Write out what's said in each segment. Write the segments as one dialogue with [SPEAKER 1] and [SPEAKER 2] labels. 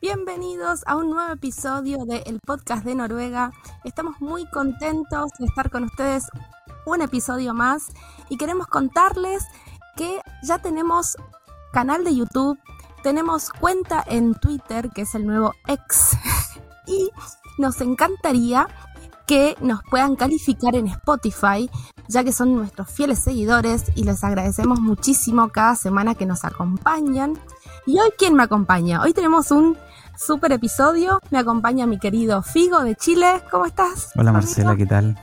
[SPEAKER 1] Bienvenidos a un nuevo episodio del podcast de Noruega. Estamos muy contentos de estar con ustedes un episodio más y queremos contarles que ya tenemos canal de YouTube, tenemos cuenta en Twitter, que es el nuevo ex, y nos encantaría que nos puedan calificar en Spotify, ya que son nuestros fieles seguidores y les agradecemos muchísimo cada semana que nos acompañan. Y hoy, ¿quién me acompaña? Hoy tenemos un super episodio. Me acompaña mi querido Figo de Chile. ¿Cómo estás?
[SPEAKER 2] Hola
[SPEAKER 1] amigo?
[SPEAKER 2] Marcela, ¿qué tal?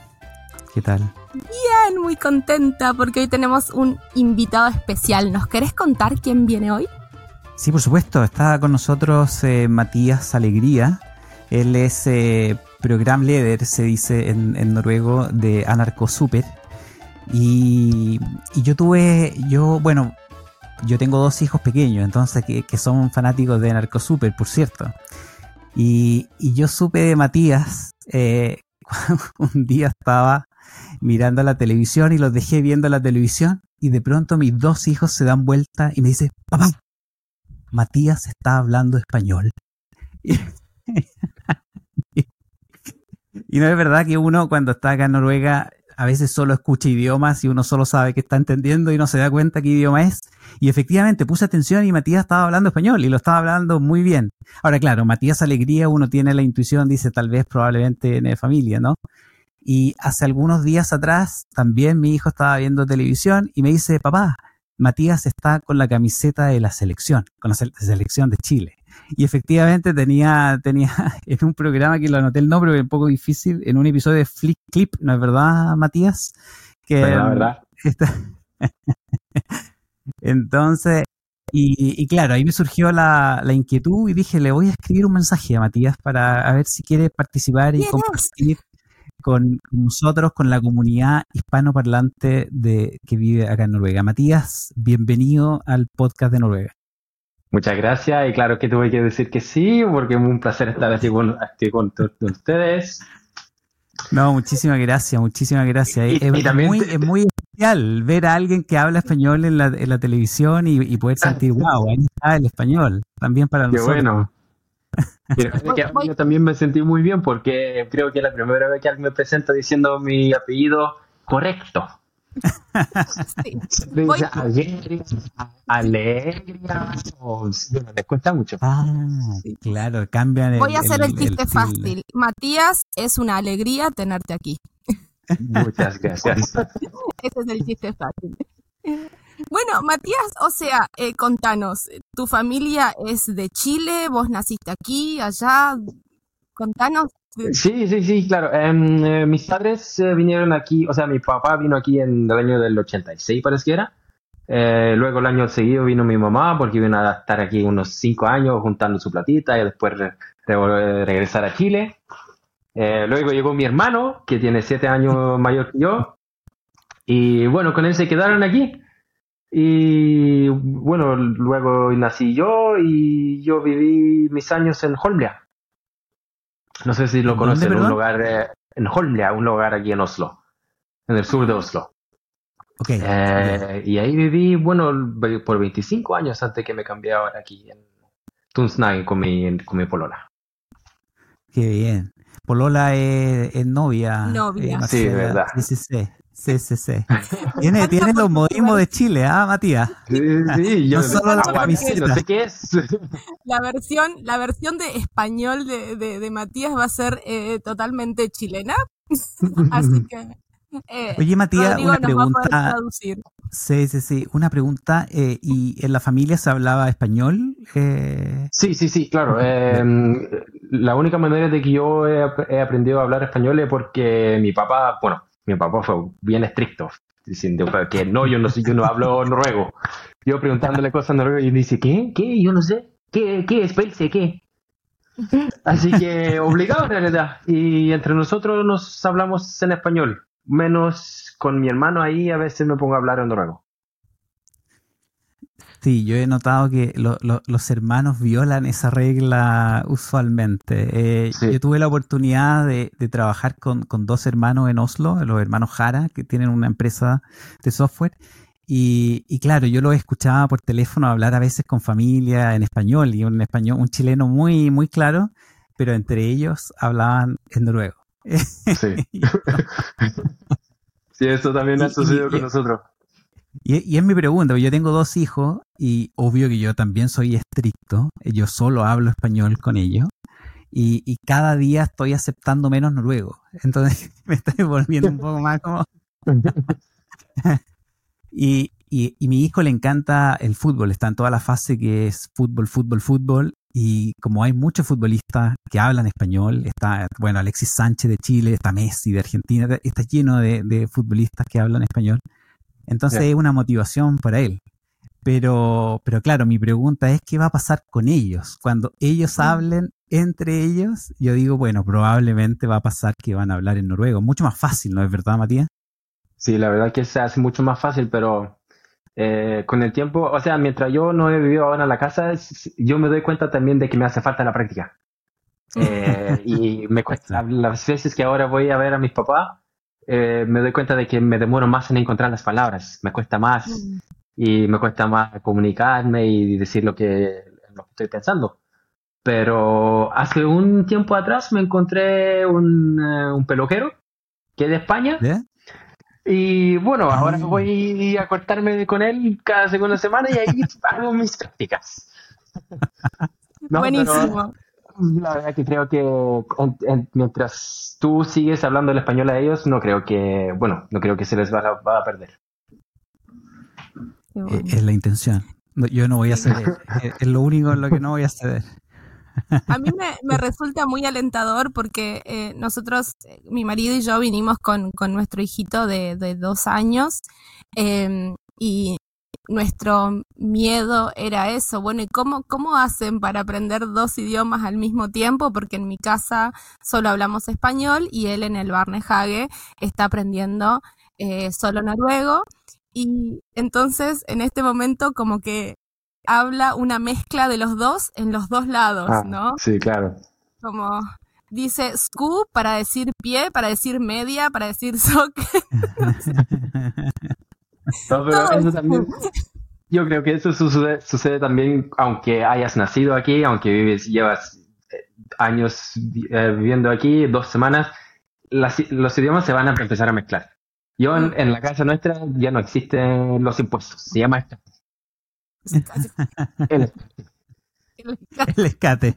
[SPEAKER 2] ¿Qué tal?
[SPEAKER 1] Bien, muy contenta porque hoy tenemos un invitado especial. ¿Nos querés contar quién viene hoy?
[SPEAKER 2] Sí, por supuesto, está con nosotros eh, Matías Alegría. Él es eh, program leader, se dice en, en noruego, de Anarco Super. Y, y yo tuve, yo, bueno, yo tengo dos hijos pequeños, entonces que, que son fanáticos de Anarco Super, por cierto. Y, y yo supe de Matías, eh, un día estaba mirando la televisión y los dejé viendo la televisión y de pronto mis dos hijos se dan vuelta y me dicen, papá, Matías está hablando español. Y, y no es verdad que uno cuando está acá en Noruega a veces solo escucha idiomas y uno solo sabe que está entendiendo y no se da cuenta qué idioma es. Y efectivamente puse atención y Matías estaba hablando español y lo estaba hablando muy bien. Ahora, claro, Matías Alegría, uno tiene la intuición, dice tal vez probablemente en familia, ¿no? Y hace algunos días atrás también mi hijo estaba viendo televisión y me dice, papá, Matías está con la camiseta de la selección, con la sele- selección de Chile. Y efectivamente tenía, tenía en un programa que lo anoté el nombre, pero es un poco difícil, en un episodio de Flick Clip, ¿no es verdad, Matías? Que,
[SPEAKER 3] Verdad, verdad.
[SPEAKER 2] Está- Entonces, y, y claro, ahí me surgió la, la inquietud y dije, le voy a escribir un mensaje a Matías para a ver si quiere participar y
[SPEAKER 1] ¿Quién es?
[SPEAKER 2] compartir con nosotros, con la comunidad hispanoparlante de, que vive acá en Noruega. Matías, bienvenido al podcast de Noruega.
[SPEAKER 3] Muchas gracias y claro que tuve que decir que sí porque es un placer estar aquí con, aquí con todos ustedes.
[SPEAKER 2] No, muchísimas gracias, muchísimas gracias.
[SPEAKER 3] Y-
[SPEAKER 2] Es,
[SPEAKER 3] y
[SPEAKER 2] es
[SPEAKER 3] también
[SPEAKER 2] muy,
[SPEAKER 3] te-
[SPEAKER 2] es muy especial ver a alguien que habla español en la, en la televisión y, y poder sentir, wow, ahí está el español, también para
[SPEAKER 3] Qué
[SPEAKER 2] nosotros.
[SPEAKER 3] bueno. Que yo también me sentí muy bien porque creo que es la primera vez que alguien me presenta diciendo mi apellido correcto.
[SPEAKER 1] Sí. Voy-
[SPEAKER 3] dice alegría, alegría, o bueno, les cuesta mucho.
[SPEAKER 2] Ah, claro, cambian el
[SPEAKER 1] Voy a hacer el, chiste fácil. Matías, es una alegría tenerte aquí.
[SPEAKER 3] Muchas gracias.
[SPEAKER 1] Ese es el chiste fácil. Bueno, Matías, o sea, eh, contanos, ¿tu familia es de Chile? ¿Vos naciste aquí, allá? Contanos.
[SPEAKER 3] Sí, sí, sí, claro. Eh, mis padres eh, vinieron aquí, o sea, mi papá vino aquí en el año del 86, parece que era. Eh, luego el año seguido vino mi mamá porque vino a estar aquí unos cinco años juntando su platita y después re- re- regresar a Chile. Eh, luego llegó mi hermano, que tiene siete años mayor que yo. Y bueno, con él se quedaron aquí. Y bueno, luego nací yo y yo viví mis años en Holmlia. No sé si lo
[SPEAKER 2] ¿Dónde,
[SPEAKER 3] conocen, un lugar eh, en Holmlia, un lugar aquí en Oslo, en el sur de Oslo.
[SPEAKER 2] Ok,
[SPEAKER 3] Eh, y ahí viví, bueno, por 25 años antes que me cambié ahora aquí en Tunsnag con mi, con mi polola.
[SPEAKER 2] qué bien. Polola es, es novia.
[SPEAKER 1] Novia.
[SPEAKER 2] eh,
[SPEAKER 3] Sí, verdad.
[SPEAKER 2] Sí, sí, sí. Sí, sí, sí. Tiene, tiene los modismos de Chile, ¿ah, Matías?
[SPEAKER 3] Sí, sí, yo
[SPEAKER 2] No solo la
[SPEAKER 3] no
[SPEAKER 2] camiseta.
[SPEAKER 3] sé qué es.
[SPEAKER 1] La versión, la versión de español de, de- de Matías va a ser eh, totalmente chilena. Así que. eh,
[SPEAKER 2] Oye, Matías,
[SPEAKER 1] Rodrigo
[SPEAKER 2] una pregunta.
[SPEAKER 1] traducir.
[SPEAKER 2] Sí, sí, sí. Una pregunta. eh, ¿Y en la familia se hablaba español? Eh,
[SPEAKER 3] Sí, sí, sí, claro. em, la única manera de que yo he, he aprendido a hablar español es porque mi papá, bueno, mi papá fue bien estricto, diciendo que no, yo no sé, yo no hablo noruego. Yo preguntándole cosas en noruego y dice, ¿qué? ¿Qué? Yo no sé. ¿Qué? ¿Qué? Espérese, ¿qué? Así que obligado en realidad. Y entre nosotros nos hablamos en español. Menos con mi hermano ahí a veces me pongo a hablar en noruego.
[SPEAKER 2] Sí, yo he notado que lo- lo- los hermanos violan esa regla usualmente. Eh,
[SPEAKER 3] Sí.
[SPEAKER 2] Yo tuve la oportunidad de, de trabajar con, con dos hermanos en Oslo, los hermanos Jara, que tienen una empresa de software. Y, y claro, yo los escuchaba por teléfono hablar a veces con familia en español y un español, un chileno muy, muy claro, pero entre ellos hablaban en noruego.
[SPEAKER 3] Sí. sí, eso también ha sucedido
[SPEAKER 2] y-
[SPEAKER 3] con
[SPEAKER 2] y-
[SPEAKER 3] nosotros.
[SPEAKER 2] Y, y es mi pregunta, porque yo tengo dos hijos y obvio que yo también soy estricto, yo solo hablo español con ellos y, y cada día estoy aceptando menos noruego, entonces me estoy volviendo un poco más como... y, y, y mi hijo le encanta el fútbol, está en toda la fase que es fútbol, fútbol, fútbol y como hay muchos futbolistas que hablan español, está, bueno, Alexis Sánchez de Chile, está Messi de Argentina, está lleno de, de futbolistas que hablan español. Entonces es una motivación para él. Pero, pero claro, mi pregunta es qué va a pasar con ellos. Cuando ellos hablen entre ellos, yo digo, bueno, probablemente va a pasar que van a hablar en noruego. Mucho más fácil, ¿no es verdad, Matías?
[SPEAKER 3] Sí, la verdad que se hace mucho más fácil, pero eh, con el tiempo, o sea, mientras yo no he vivido ahora en la casa, es- yo me doy cuenta también de que me hace falta la práctica. Eh, y me cuesta, las veces que ahora voy a ver a mis papás, eh, me doy cuenta de que me demoro más en encontrar las palabras, me cuesta más y me cuesta más comunicarme y decir lo que, lo que estoy pensando. Pero hace un tiempo atrás me encontré un, un peluquero que es de España. Y bueno, ahora
[SPEAKER 2] Ah.
[SPEAKER 3] voy a cortarme con él cada segunda semana y ahí hago mis prácticas. No,
[SPEAKER 1] Buenísimo.
[SPEAKER 3] pero la verdad que creo que en- en- mientras tú sigues hablando el español a ellos, no creo que, bueno, no creo que se les va, a- va a perder.
[SPEAKER 2] Eh,
[SPEAKER 1] bueno.
[SPEAKER 2] Es la intención. No, Yo no voy a ceder. Es es lo único en lo que no voy a ceder.
[SPEAKER 1] A mí me, me resulta muy alentador porque eh, nosotros, eh, mi marido y yo vinimos con, con nuestro hijito de, de dos años eh, y nuestro miedo era eso. Bueno, ¿y cómo, cómo hacen para aprender dos idiomas al mismo tiempo? Porque en mi casa solo hablamos español y él en el Barnehage está aprendiendo eh, solo noruego. Y entonces en este momento como que habla una mezcla de los dos en los dos lados,
[SPEAKER 3] Ah,
[SPEAKER 1] ¿no?
[SPEAKER 3] Sí, claro.
[SPEAKER 1] Como dice scoop para decir pie, para decir media, para decir soccer.
[SPEAKER 3] No, pero eso
[SPEAKER 1] es
[SPEAKER 3] también, yo creo que eso sucede, sucede también aunque hayas nacido aquí, aunque vives, llevas eh, años eh, viviendo aquí, dos semanas, las- los idiomas se van a empezar a mezclar. Yo en, en la casa nuestra ya no existen los impuestos, se llama esto. El-
[SPEAKER 2] El escate.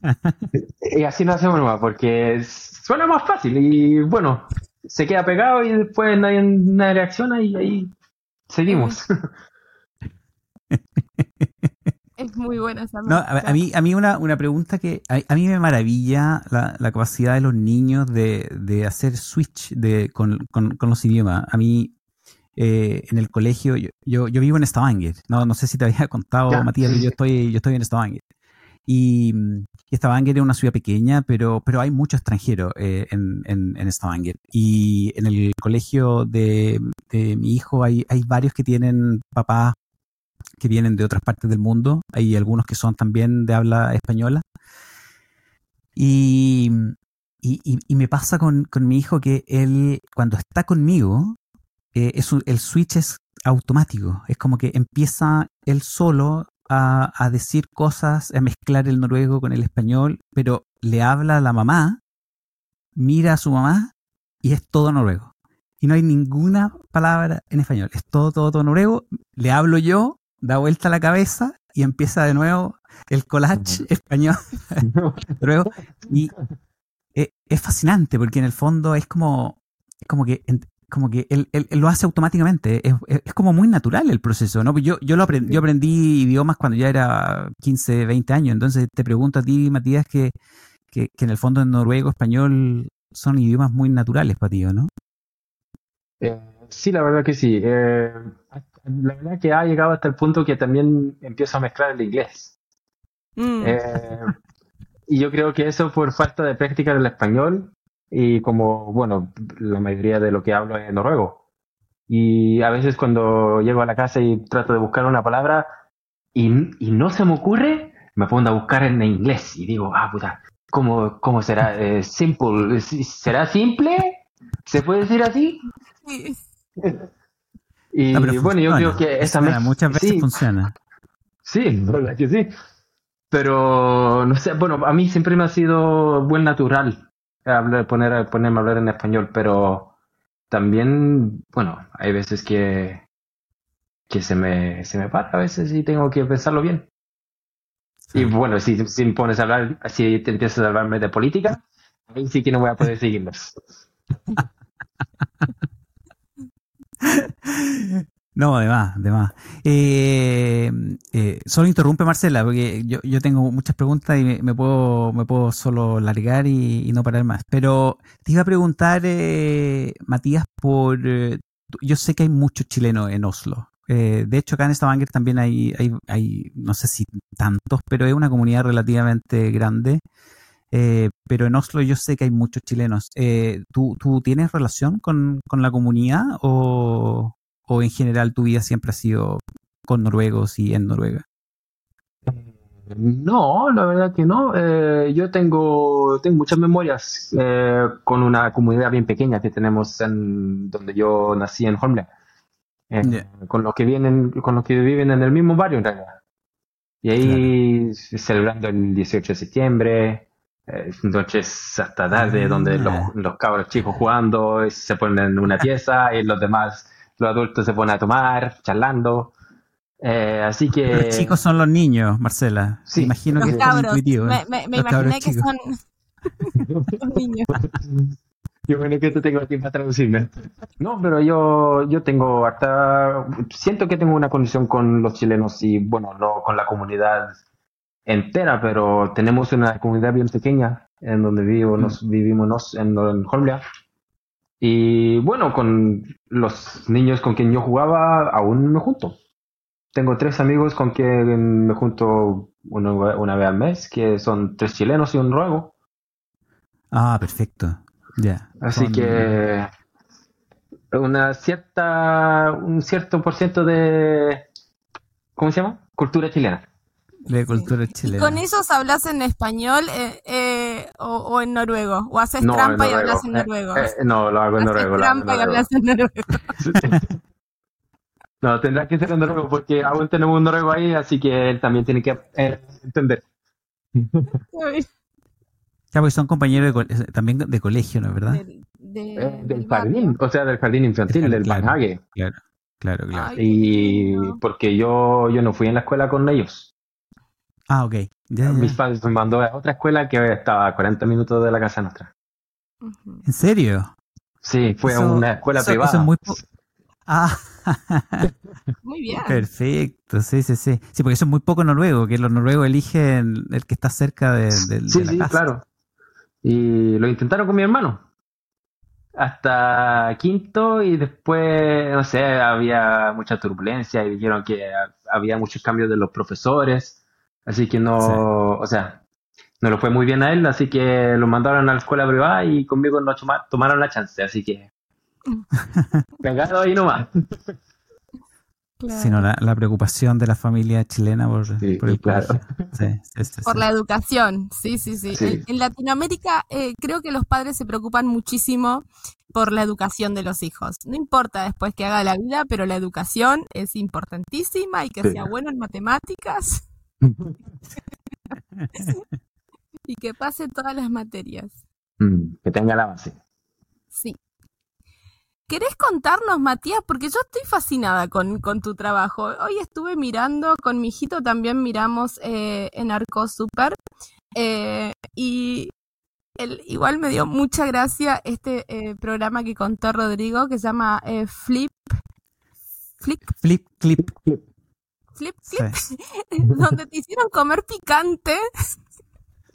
[SPEAKER 3] y así lo hacemos nomás, porque suena más fácil y bueno, se queda pegado y después nadie, nadie reacciona y ahí seguimos.
[SPEAKER 1] Es muy buena esa
[SPEAKER 2] No, a, mí, a mí una, una pregunta que a, a mí me maravilla la, la capacidad de los niños de, de hacer switch de, con, con- con los idiomas. A mí, eh, en el colegio, yo, yo, yo vivo en Stavanger. No, no sé si te había contado,
[SPEAKER 3] Ya,
[SPEAKER 2] Matías,
[SPEAKER 3] sí,
[SPEAKER 2] yo estoy, yo estoy en Stavanger. Y, y Stavanger es una ciudad pequeña, pero, pero hay mucho extranjero eh, en, en, en. Y en el colegio de, mi hijo hay, hay varios que tienen papás que vienen de otras partes del mundo. Hay algunos que son también de habla española. Y, y, me pasa con, con mi hijo que él, cuando está conmigo, eh, es el switch es automático. Es como que empieza él solo a, a decir cosas, a mezclar el noruego con el español, pero le habla a la mamá, mira a su mamá y es todo noruego. Y no hay ninguna palabra en español. Es todo, todo, todo noruego. Le hablo yo, da vuelta la cabeza y empieza de nuevo el collage español noruego. Y eh, es fascinante porque en el fondo es como, es como que, como que él, él- él lo hace automáticamente. Es, es- es como muy natural el proceso, ¿no? Yo, yo, lo aprendí, yo aprendí idiomas cuando ya era 15, 20 años. Entonces te pregunto a ti, Matías, que, que, que en el fondo en noruego, español son idiomas muy naturales para ti, ¿o ¿no?
[SPEAKER 3] Eh, sí, la verdad que sí. Eh, la verdad que ha llegado hasta el punto que también empiezo a mezclar el inglés.
[SPEAKER 1] Mm.
[SPEAKER 3] Eh, y yo creo que eso por falta de práctica del español y como, bueno, la mayoría de lo que hablo es noruego. Y a veces cuando llego a la casa y trato de buscar una palabra y, y no se me ocurre, me pongo a buscar en inglés y digo, ah, puta, ¿cómo, cómo será? Eh, simple, ¿será simple? ¿Se puede decir así?
[SPEAKER 1] Sí.
[SPEAKER 3] Y
[SPEAKER 2] No, pero
[SPEAKER 3] bueno, yo
[SPEAKER 2] funciona,
[SPEAKER 3] creo que esa
[SPEAKER 2] funciona,
[SPEAKER 3] mez-
[SPEAKER 2] muchas veces
[SPEAKER 3] sí,
[SPEAKER 2] funciona.
[SPEAKER 3] Sí, la verdad que sí. Pero, no sé, bueno, a mí siempre me ha sido buen natural hablar, poner, ponerme a hablar en español, pero también, bueno, hay veces que, que se me, se me para a veces y tengo que pensarlo bien. Y bueno, si, si me pones a hablar, si te empiezas a hablarme de política, ahí sí que no voy a poder seguirlos.
[SPEAKER 2] No, de más. Eh, eh, solo interrumpe Marcela, porque yo, yo tengo muchas preguntas y me, puedo, me puedo solo largar y, no parar más. Pero te iba a preguntar, eh, Matías, por... eh, yo sé que hay muchos chilenos en Oslo. Eh, de hecho, acá en Stavanger también hay, hay, hay, no sé si tantos, pero es una comunidad relativamente grande. Eh, pero en Oslo yo sé que hay muchos chilenos. Eh, ¿tú, ¿Tú tienes relación con, con la comunidad o, o en general tu vida siempre ha sido con noruegos y en Noruega?
[SPEAKER 3] No, la verdad que no. Eh, yo tengo, tengo muchas memorias eh, con una comunidad bien pequeña que tenemos en donde yo nací en Holmlia. Eh,
[SPEAKER 2] Ya.
[SPEAKER 3] Con los que vienen, con los que viven en el mismo barrio en realidad. Y ahí celebrando el 18 de septiembre, eh, noches hasta tarde
[SPEAKER 2] Ah.
[SPEAKER 3] donde los, los cabros chicos jugando, se ponen en una pieza y los demás, los adultos se ponen a tomar, charlando. Eh, así que...
[SPEAKER 2] Los chicos son los niños, Marcela.
[SPEAKER 3] Sí.
[SPEAKER 2] Imagino que es
[SPEAKER 1] cabros.
[SPEAKER 2] intuitivo.
[SPEAKER 1] Me,
[SPEAKER 2] ¿eh?
[SPEAKER 1] me- me imaginé que
[SPEAKER 2] chicos.
[SPEAKER 1] son los niños.
[SPEAKER 3] Qué bueno que te tengo aquí para traducirme. No, pero yo, yo tengo hasta, siento que tengo una conexión con los chilenos y bueno, no con la comunidad entera, pero tenemos una comunidad bien pequeña en donde vivo, nos vivimos nos- en, en Holmlia. Y bueno, con los niños con quien yo jugaba, aún me junto. Tengo tres amigos con quien me junto una, una vez al mes, que son tres chilenos y un noruego.
[SPEAKER 2] Ah, perfecto. Ya.
[SPEAKER 3] Así
[SPEAKER 2] Son-
[SPEAKER 3] que una cierta, un cierto por ciento de, ¿cómo se llama? Cultura chilena.
[SPEAKER 2] De cultura
[SPEAKER 1] ¿Y
[SPEAKER 2] chilena.
[SPEAKER 1] con ellos hablas en español eh, eh, o, o en noruego? ¿O haces
[SPEAKER 3] No,
[SPEAKER 1] trampa y hablas en
[SPEAKER 3] Eh,
[SPEAKER 1] noruego?
[SPEAKER 3] eh, no, lo hago en noruego. lo hago en
[SPEAKER 1] trampa y
[SPEAKER 3] noruego.
[SPEAKER 1] hablas en noruego.
[SPEAKER 3] No, tendrá que ser en noruego porque aún tenemos un noruego ahí, así que él también tiene que eh, entender.
[SPEAKER 2] Ya, porque son compañeros de también de colegio, ¿no es verdad?
[SPEAKER 1] Del, de-
[SPEAKER 3] Eh,
[SPEAKER 1] del
[SPEAKER 3] del
[SPEAKER 1] barrio.
[SPEAKER 3] jardín, o sea, del jardín infantil,
[SPEAKER 2] Del
[SPEAKER 3] del.
[SPEAKER 2] Claro, claro, claro.
[SPEAKER 1] Ay,
[SPEAKER 3] Y porque yo, yo no fui en la escuela con ellos.
[SPEAKER 2] Ah, ok. Ya, ya.
[SPEAKER 3] Mis padres me mandó a otra escuela que estaba a 40 minutos de la casa nuestra.
[SPEAKER 2] ¿En serio?
[SPEAKER 3] Sí, fue a una escuela
[SPEAKER 2] eso-
[SPEAKER 3] privada.
[SPEAKER 2] eso es muy Ah,
[SPEAKER 1] Muy bien.
[SPEAKER 2] perfecto, sí, sí, sí. Sí, porque eso es muy poco noruego, que los noruegos eligen el que está cerca de, de- de
[SPEAKER 3] Sí,
[SPEAKER 2] la
[SPEAKER 3] sí,
[SPEAKER 2] casa.
[SPEAKER 3] claro. Y lo intentaron con mi hermano. Hasta quinto y después, no sé, había mucha turbulencia y dijeron que ha- había muchos cambios de los profesores. Así que no,
[SPEAKER 2] Sí.
[SPEAKER 3] o sea, no lo fue muy bien a él, así que lo mandaron a la escuela privada y conmigo no toma- tomaron la chance, así que... Pegado ahí nomás.
[SPEAKER 1] Claro.
[SPEAKER 2] Sino la, la preocupación de la familia chilena por,
[SPEAKER 3] Sí,
[SPEAKER 2] por el
[SPEAKER 3] claro.
[SPEAKER 2] Sí, sí,
[SPEAKER 1] Por
[SPEAKER 2] sí.
[SPEAKER 1] la educación, sí, sí, sí.
[SPEAKER 3] Sí.
[SPEAKER 1] En, en Latinoamérica eh, creo que los padres se preocupan muchísimo por la educación de los hijos. No importa después que haga la vida, pero la educación es importantísima y que
[SPEAKER 3] Sí.
[SPEAKER 1] sea bueno en matemáticas y que pase todas las materias.
[SPEAKER 3] Mm, que tenga la base.
[SPEAKER 1] Sí. ¿Querés contarnos, Matías? Porque yo estoy fascinada con, con tu trabajo. Hoy estuve mirando, con mi hijito también miramos eh, en Arco Super. eh, y el- igual me dio mucha gracia este eh, programa que contó Rodrigo que se llama eh, Flip. Flip,
[SPEAKER 2] Flip, clip.
[SPEAKER 1] flip,
[SPEAKER 2] Sí.
[SPEAKER 1] flip, donde te hicieron comer picante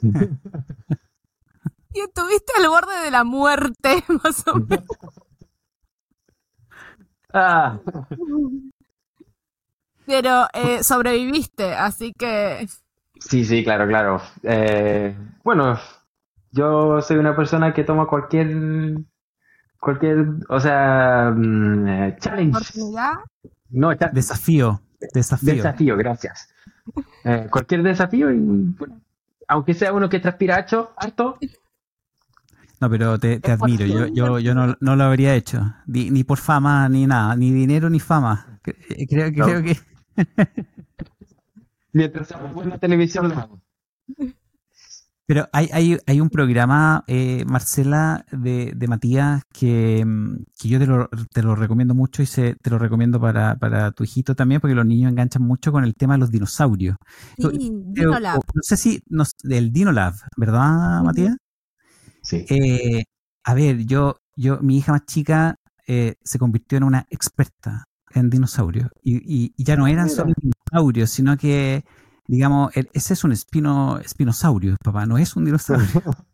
[SPEAKER 1] y estuviste al borde de la muerte, más o menos.
[SPEAKER 3] Ah,
[SPEAKER 1] Pero eh, sobreviviste, así que
[SPEAKER 3] Sí, sí, claro, claro. Eh, bueno, yo soy una persona que toma cualquier, cualquier, o sea, mm, eh, challenge.
[SPEAKER 1] Oportunidad.
[SPEAKER 3] No,
[SPEAKER 2] Desafío. Desafío.
[SPEAKER 3] desafío, gracias. Eh, cualquier desafío y, bueno, aunque sea uno que transpira harto, harto,
[SPEAKER 2] No, pero te, te admiro. Yo, yo, yo no, no lo habría hecho. Ni, ni por fama, ni nada. Ni dinero, ni fama. Eh, Creo,
[SPEAKER 3] No.
[SPEAKER 2] creo que...
[SPEAKER 3] mientras sea buena televisión lo hago.
[SPEAKER 2] Pero hay, hay, hay un programa, eh, Marcela, de, de Matías, que, mm, que yo te lo, te lo recomiendo mucho y se, te lo recomiendo para, para tu hijito también, porque los niños enganchan mucho con el tema de los dinosaurios.
[SPEAKER 1] Sí, Dinolab.
[SPEAKER 2] no sé si, no, del Dinolab, ¿verdad. Matías?
[SPEAKER 3] Sí.
[SPEAKER 2] Eh, a ver, yo, yo, mi hija más chica eh, se convirtió en una experta en dinosaurios. Y, y- y ya no eran
[SPEAKER 3] Mira.
[SPEAKER 2] solo dinosaurios, sino que, digamos, el- ese es un espino, espinosaurio, papá, no es un dinosaurio.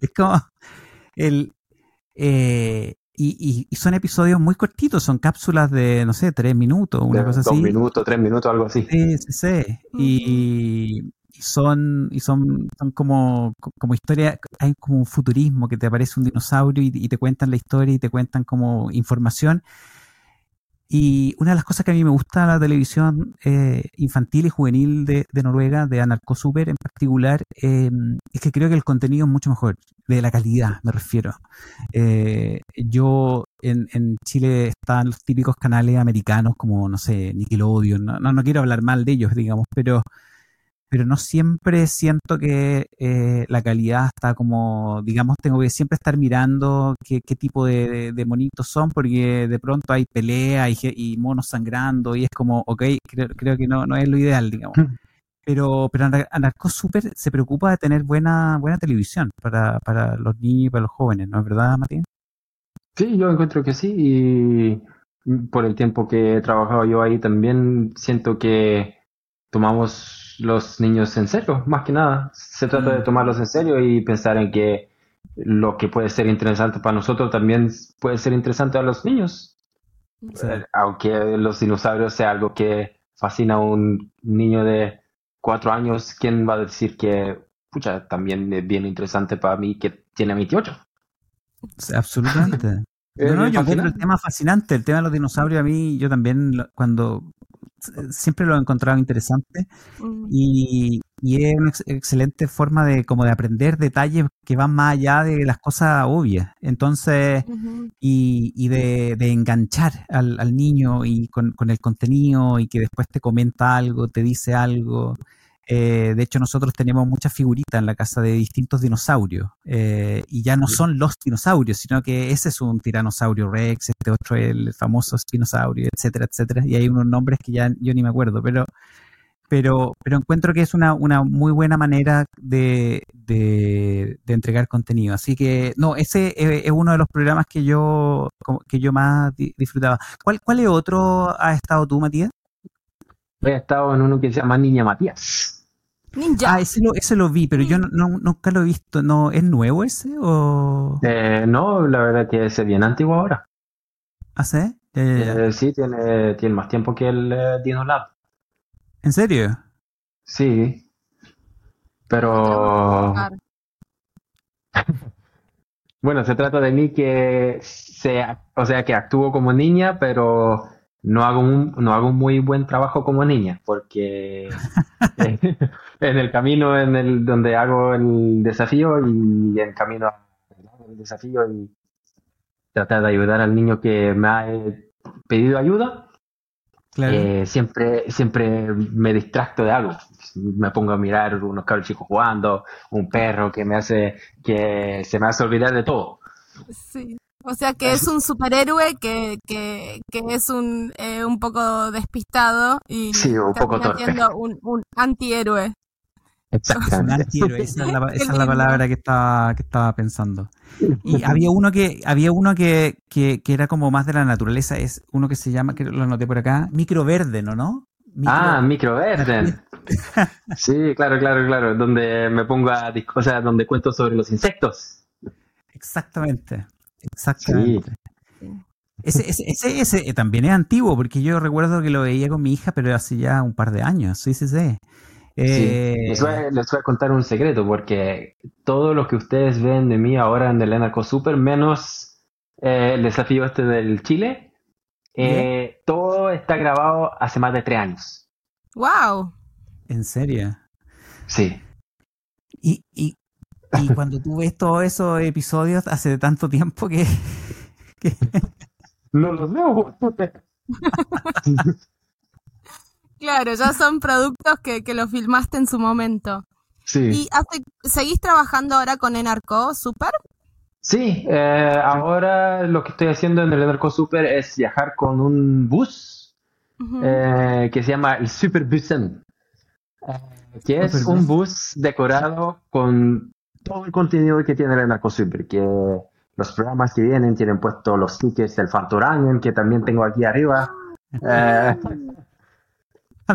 [SPEAKER 2] es como el. eh, y, y- y son episodios muy cortitos, son cápsulas de, no sé, tres minutos, una
[SPEAKER 3] De
[SPEAKER 2] cosa
[SPEAKER 3] dos
[SPEAKER 2] así.
[SPEAKER 3] minutos, tres minutos, algo así.
[SPEAKER 2] Sí, sí, sí. Y, y son, y son, son como, como historia, hay como un futurismo que te aparece un dinosaurio y, y te cuentan la historia y te cuentan como información. Y una de las cosas que a mí me gusta de la televisión eh, infantil y juvenil de, de Noruega, de Anarco Super en particular, eh, es que creo que el contenido es mucho mejor, de la calidad me refiero. Eh, yo en, en Chile están los típicos canales americanos como, no sé, Nickelodeon, no, no, no quiero hablar mal de ellos, digamos, pero, pero no siempre siento que eh, la calidad está como, digamos, tengo que siempre estar mirando qué, qué tipo de, de- de monitos son, porque de pronto hay pelea y, monos sangrando y es como, ok, creo, creo que no, no es lo ideal, digamos. Pero, pero Anar- Anarco Super se preocupa de tener buena, buena televisión para, para los niños y para los jóvenes, ¿no es verdad, Matías?
[SPEAKER 3] Sí, yo encuentro que sí y por el tiempo que he trabajado yo ahí también siento que tomamos los niños en serio, más que nada. Se trata de
[SPEAKER 2] Mm.
[SPEAKER 3] tomarlos en serio y pensar en que lo que puede ser interesante para nosotros también puede ser interesante a los niños.
[SPEAKER 2] Sí.
[SPEAKER 3] Eh, Aunque los dinosaurios sea algo que fascina a un niño de cuatro años, ¿quién va a decir que, pucha, también es bien interesante para mí que tiene 28?
[SPEAKER 2] Sí, Absolutamente. No, no, yo encuentro el tema fascinante, el tema de los dinosaurios a mí, yo también cuando siempre lo he encontrado interesante
[SPEAKER 1] Mm.
[SPEAKER 2] y, y es una ex- excelente forma de como de aprender detalles que van más allá de las cosas obvias. Entonces, y, y de, de enganchar al, al niño y con, con el contenido y que después te comenta algo, te dice algo. Eh, de hecho, nosotros tenemos muchas figuritas en la casa de distintos dinosaurios eh, y ya no son los dinosaurios, sino que ese es un tiranosaurio rex, este otro es el famoso espinosaurio, etcétera, etcétera. Y hay unos nombres que ya yo ni me acuerdo, pero pero, pero encuentro que es una, una muy buena manera de, de, de entregar contenido. Así que, no, ese es, es uno de los programas que yo, que yo más di- disfrutaba. ¿Cuál, ¿Cuál es otro has estado tú, Matías?
[SPEAKER 3] He estado en uno que se llama Niña Matías.
[SPEAKER 1] Ninja.
[SPEAKER 2] Ah, ese lo, ese lo vi, pero yo no, no- nunca lo he visto. ¿No, ¿Es nuevo ese o...?
[SPEAKER 3] Eh, no, la verdad que es bien antiguo ahora.
[SPEAKER 2] ¿Ah, sí? Ya.
[SPEAKER 3] Eh, sí, tiene, tiene más tiempo que el eh, Dino Lab.
[SPEAKER 2] ¿En serio?
[SPEAKER 3] Sí. Pero bueno, se trata de mí que sea, o sea, que actúo como niña, pero no hago un, no hago un muy buen trabajo como niña, porque en el camino en el donde hago el desafío y en camino al desafío y tratar de ayudar al niño que me ha eh, pedido ayuda,
[SPEAKER 2] Claro.
[SPEAKER 3] eh, siempre, siempre me distracto de algo. Me pongo a mirar unos cabros chicos jugando, un perro que me hace, que se me hace olvidar de todo.
[SPEAKER 1] Sí. O sea que es un superhéroe que, que, que es un, eh, un poco despistado y
[SPEAKER 3] Sí, un poco torpe.
[SPEAKER 1] siendo un, un antihéroe.
[SPEAKER 2] Un
[SPEAKER 3] Exactamente.
[SPEAKER 2] antihéroe, esa es la, esa es la palabra que estaba, que estaba pensando. Y había uno que, había uno que, que, que era como más de la naturaleza, es uno que se llama, que lo anoté por acá, microverde, ¿no? ¿no? Micro-
[SPEAKER 3] Ah, Microverden. Sí, claro, claro, claro. Donde me pongo a, o sea, donde cuento sobre los insectos.
[SPEAKER 2] Exactamente, exactamente.
[SPEAKER 1] Sí.
[SPEAKER 2] Ese, ese, ese, ese también es antiguo, porque yo recuerdo que lo veía con mi hija, pero hace ya un par de años, sí, sí, sí. Eh,
[SPEAKER 3] Sí. Les, voy a, les voy a contar un secreto, porque todo lo que ustedes ven de mí ahora en el Enarco Super, menos eh, el desafío este del Chile, eh, todo está grabado hace más de tres años.
[SPEAKER 1] ¡Wow!
[SPEAKER 2] ¿En serio?
[SPEAKER 3] Sí.
[SPEAKER 2] Y, y, y cuando tú ves todos esos episodios hace tanto tiempo que, que-
[SPEAKER 3] No los veo.
[SPEAKER 1] Claro, ya son productos que, que lo filmaste en su momento.
[SPEAKER 3] Sí.
[SPEAKER 1] ¿Y hace- seguís trabajando ahora con Enarco Super?
[SPEAKER 3] Sí, eh, ahora lo que estoy haciendo en el Enarco Super es viajar con un bus eh, que se llama el Superbusen, eh, que es un bus decorado con todo el contenido que tiene el Enarco Super, que los programas que vienen tienen puesto los tickets del Fantorangen, que también tengo aquí arriba, eh,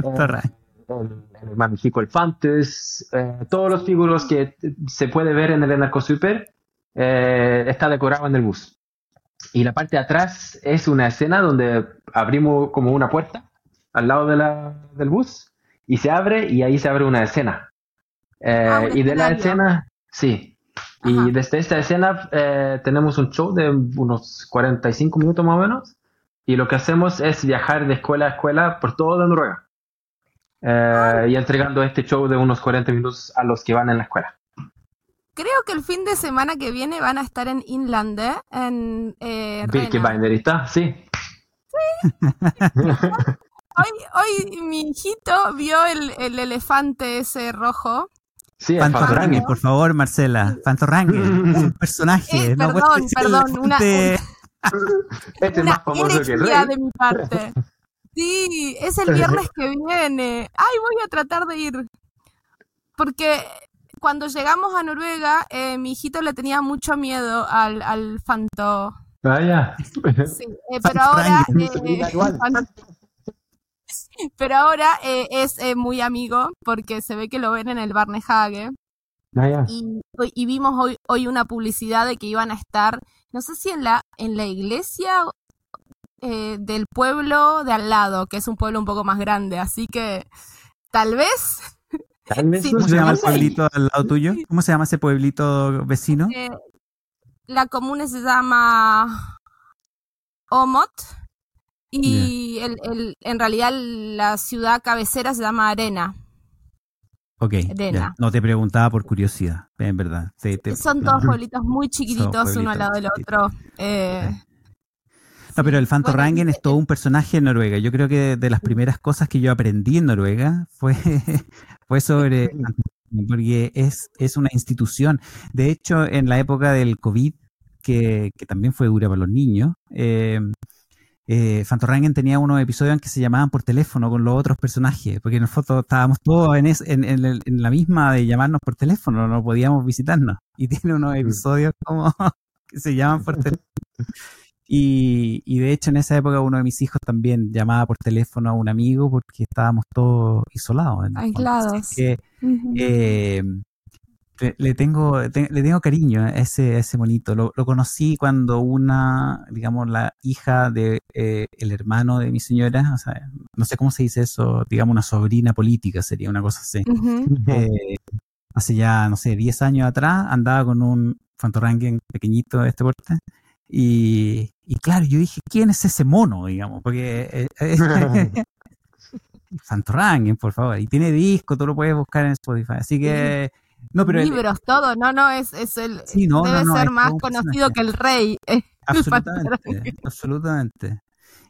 [SPEAKER 2] Torra.
[SPEAKER 3] el, el Magnifico el Fantes, eh, todos los figuros que se puede ver en el Enarco Super eh, está decorado en el bus. Y la parte de atrás es una escena donde abrimos como una puerta al lado de la, del bus y se abre y ahí se abre una escena. Eh,
[SPEAKER 1] Ah, un
[SPEAKER 3] y de la escena, sí.
[SPEAKER 1] Ajá.
[SPEAKER 3] Y desde esta escena eh, tenemos un show de unos 45 minutos más o menos. Y lo que hacemos es viajar de escuela a escuela por toda Noruega. Eh, y entregando este show de unos 40 minutos a los que van en la escuela.
[SPEAKER 1] Creo que el fin de semana que viene van a estar en Inlande, en eh.
[SPEAKER 3] Binderita, sí.
[SPEAKER 1] Hoy, hoy mi hijito vio el, el elefante ese rojo.
[SPEAKER 3] Sí, Fantorangen.
[SPEAKER 2] por favor, Marcela. Fantorrangen, es un personaje.
[SPEAKER 1] Eh,
[SPEAKER 2] no
[SPEAKER 1] perdón, perdón, una-
[SPEAKER 2] elefante.
[SPEAKER 3] Este es
[SPEAKER 1] Una
[SPEAKER 3] más famoso que el rey.
[SPEAKER 1] de mi parte. Sí, es el viernes que viene. Ay, voy a tratar de ir. Porque cuando llegamos a Noruega, eh, mi hijito le tenía mucho miedo al, al fanto.
[SPEAKER 3] Vaya.
[SPEAKER 1] Sí, eh, pero ahora,
[SPEAKER 3] Fantorangen,
[SPEAKER 1] eh,
[SPEAKER 3] mira igual.
[SPEAKER 1] fan- pero ahora eh, es eh, muy amigo porque se ve que lo ven en el Barnehage
[SPEAKER 3] Vaya.
[SPEAKER 1] y, y vimos hoy, hoy una publicidad de que iban a estar, no sé si en la, en la iglesia eh, del pueblo de al lado, que es un pueblo un poco más grande, así que tal vez
[SPEAKER 3] Tal vez
[SPEAKER 1] Sí,
[SPEAKER 2] ¿Cómo
[SPEAKER 3] nos
[SPEAKER 2] se llama el pueblito al lado tuyo? ¿Cómo se llama ese pueblito vecino?
[SPEAKER 1] eh, la comuna se llama Omot y el, el- en realidad la ciudad cabecera se llama Arena.
[SPEAKER 2] Ok,
[SPEAKER 1] Arena.
[SPEAKER 2] no te preguntaba por curiosidad, en verdad. Te- te-
[SPEAKER 1] Son
[SPEAKER 2] no.
[SPEAKER 1] todos pueblitos muy chiquititos uno al lado del otro. Eh,
[SPEAKER 2] No, pero el
[SPEAKER 1] Bueno,
[SPEAKER 2] Fantorrangen es todo un personaje en Noruega. Yo creo que de las primeras cosas que yo aprendí en Noruega fue, fue sobre porque es, es una institución. De hecho, en la época del COVID, que, que también fue dura para los niños, eh, eh, Fantorrangen tenía unos episodios en que se llamaban por teléfono con los otros personajes, porque en el foto estábamos todos en, es- en, en el- en la misma de llamarnos por teléfono, no podíamos visitarnos. Y tiene unos episodios como que se llaman por teléfono. Y, y de hecho en esa época uno de mis hijos también llamaba por teléfono a un amigo porque estábamos todos isolados.
[SPEAKER 1] Aislados.
[SPEAKER 2] Así que, eh, le, le tengo te- le tengo cariño a ese, a ese monito. Lo, lo conocí cuando una, digamos, la hija de eh, el hermano de mi señora, o sea, no sé cómo se dice eso, digamos una sobrina política sería una cosa así. Eh, hace ya, no sé, 10 años atrás andaba con un Fantorrangen pequeñito de este porte. Y, y claro, yo dije, ¿quién es ese mono? Digamos, porque eh, eh, por favor. Y tiene disco, tú lo puedes buscar en Spotify. Así que, no, pero el-
[SPEAKER 1] Libros, todo, no, no, es, es el,
[SPEAKER 2] Sí, no,
[SPEAKER 1] debe
[SPEAKER 2] no, no,
[SPEAKER 1] ser más conocido
[SPEAKER 2] personaje.
[SPEAKER 1] que el rey.
[SPEAKER 2] absolutamente, absolutamente.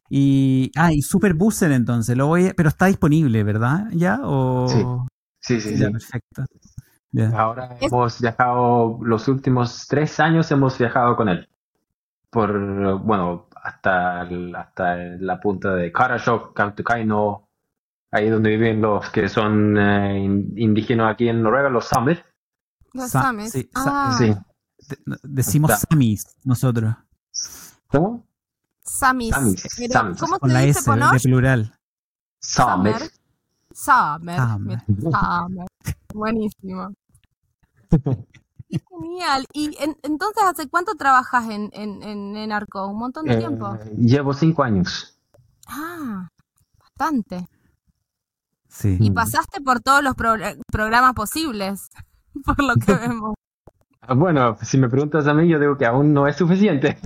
[SPEAKER 2] Y, ah, y Super Booster entonces, lo voy a- pero está disponible, ¿verdad? ¿Ya? O,
[SPEAKER 3] Sí, sí, sí.
[SPEAKER 2] ya, perfecto.
[SPEAKER 3] Ahora
[SPEAKER 1] Es-
[SPEAKER 3] hemos viajado, los últimos tres años hemos viajado con él. Por, bueno, hasta, el- hasta la punta de Karasjok, Kautokeino, ahí donde viven los que son eh, in- indígenas aquí en Noruega, los Samer.
[SPEAKER 1] Los
[SPEAKER 2] Sa-
[SPEAKER 1] Sames.
[SPEAKER 2] sí, sa-
[SPEAKER 1] Ah,
[SPEAKER 3] Sí.
[SPEAKER 2] De- Decimos
[SPEAKER 3] Está.
[SPEAKER 2] Samis nosotros,
[SPEAKER 3] ¿Cómo?
[SPEAKER 1] Samis.
[SPEAKER 3] Samis,
[SPEAKER 1] Pero,
[SPEAKER 3] Samis.
[SPEAKER 1] ¿Cómo
[SPEAKER 2] con
[SPEAKER 1] se
[SPEAKER 2] la
[SPEAKER 1] dice
[SPEAKER 2] S de plural.
[SPEAKER 3] Samer.
[SPEAKER 1] Samer.
[SPEAKER 2] Samer.
[SPEAKER 1] Samer. Buenísimo. Qué genial. Y en- entonces, ¿hace cuánto trabajas en, en, en, en Arco? ¿Un montón de
[SPEAKER 3] Eh,
[SPEAKER 1] tiempo?
[SPEAKER 3] llevo cinco años.
[SPEAKER 1] Ah, bastante.
[SPEAKER 2] Sí.
[SPEAKER 1] Y pasaste por todos los pro- programas posibles, por lo que vemos.
[SPEAKER 3] Ah, Bueno, si me preguntas a mí, yo digo que aún no es suficiente.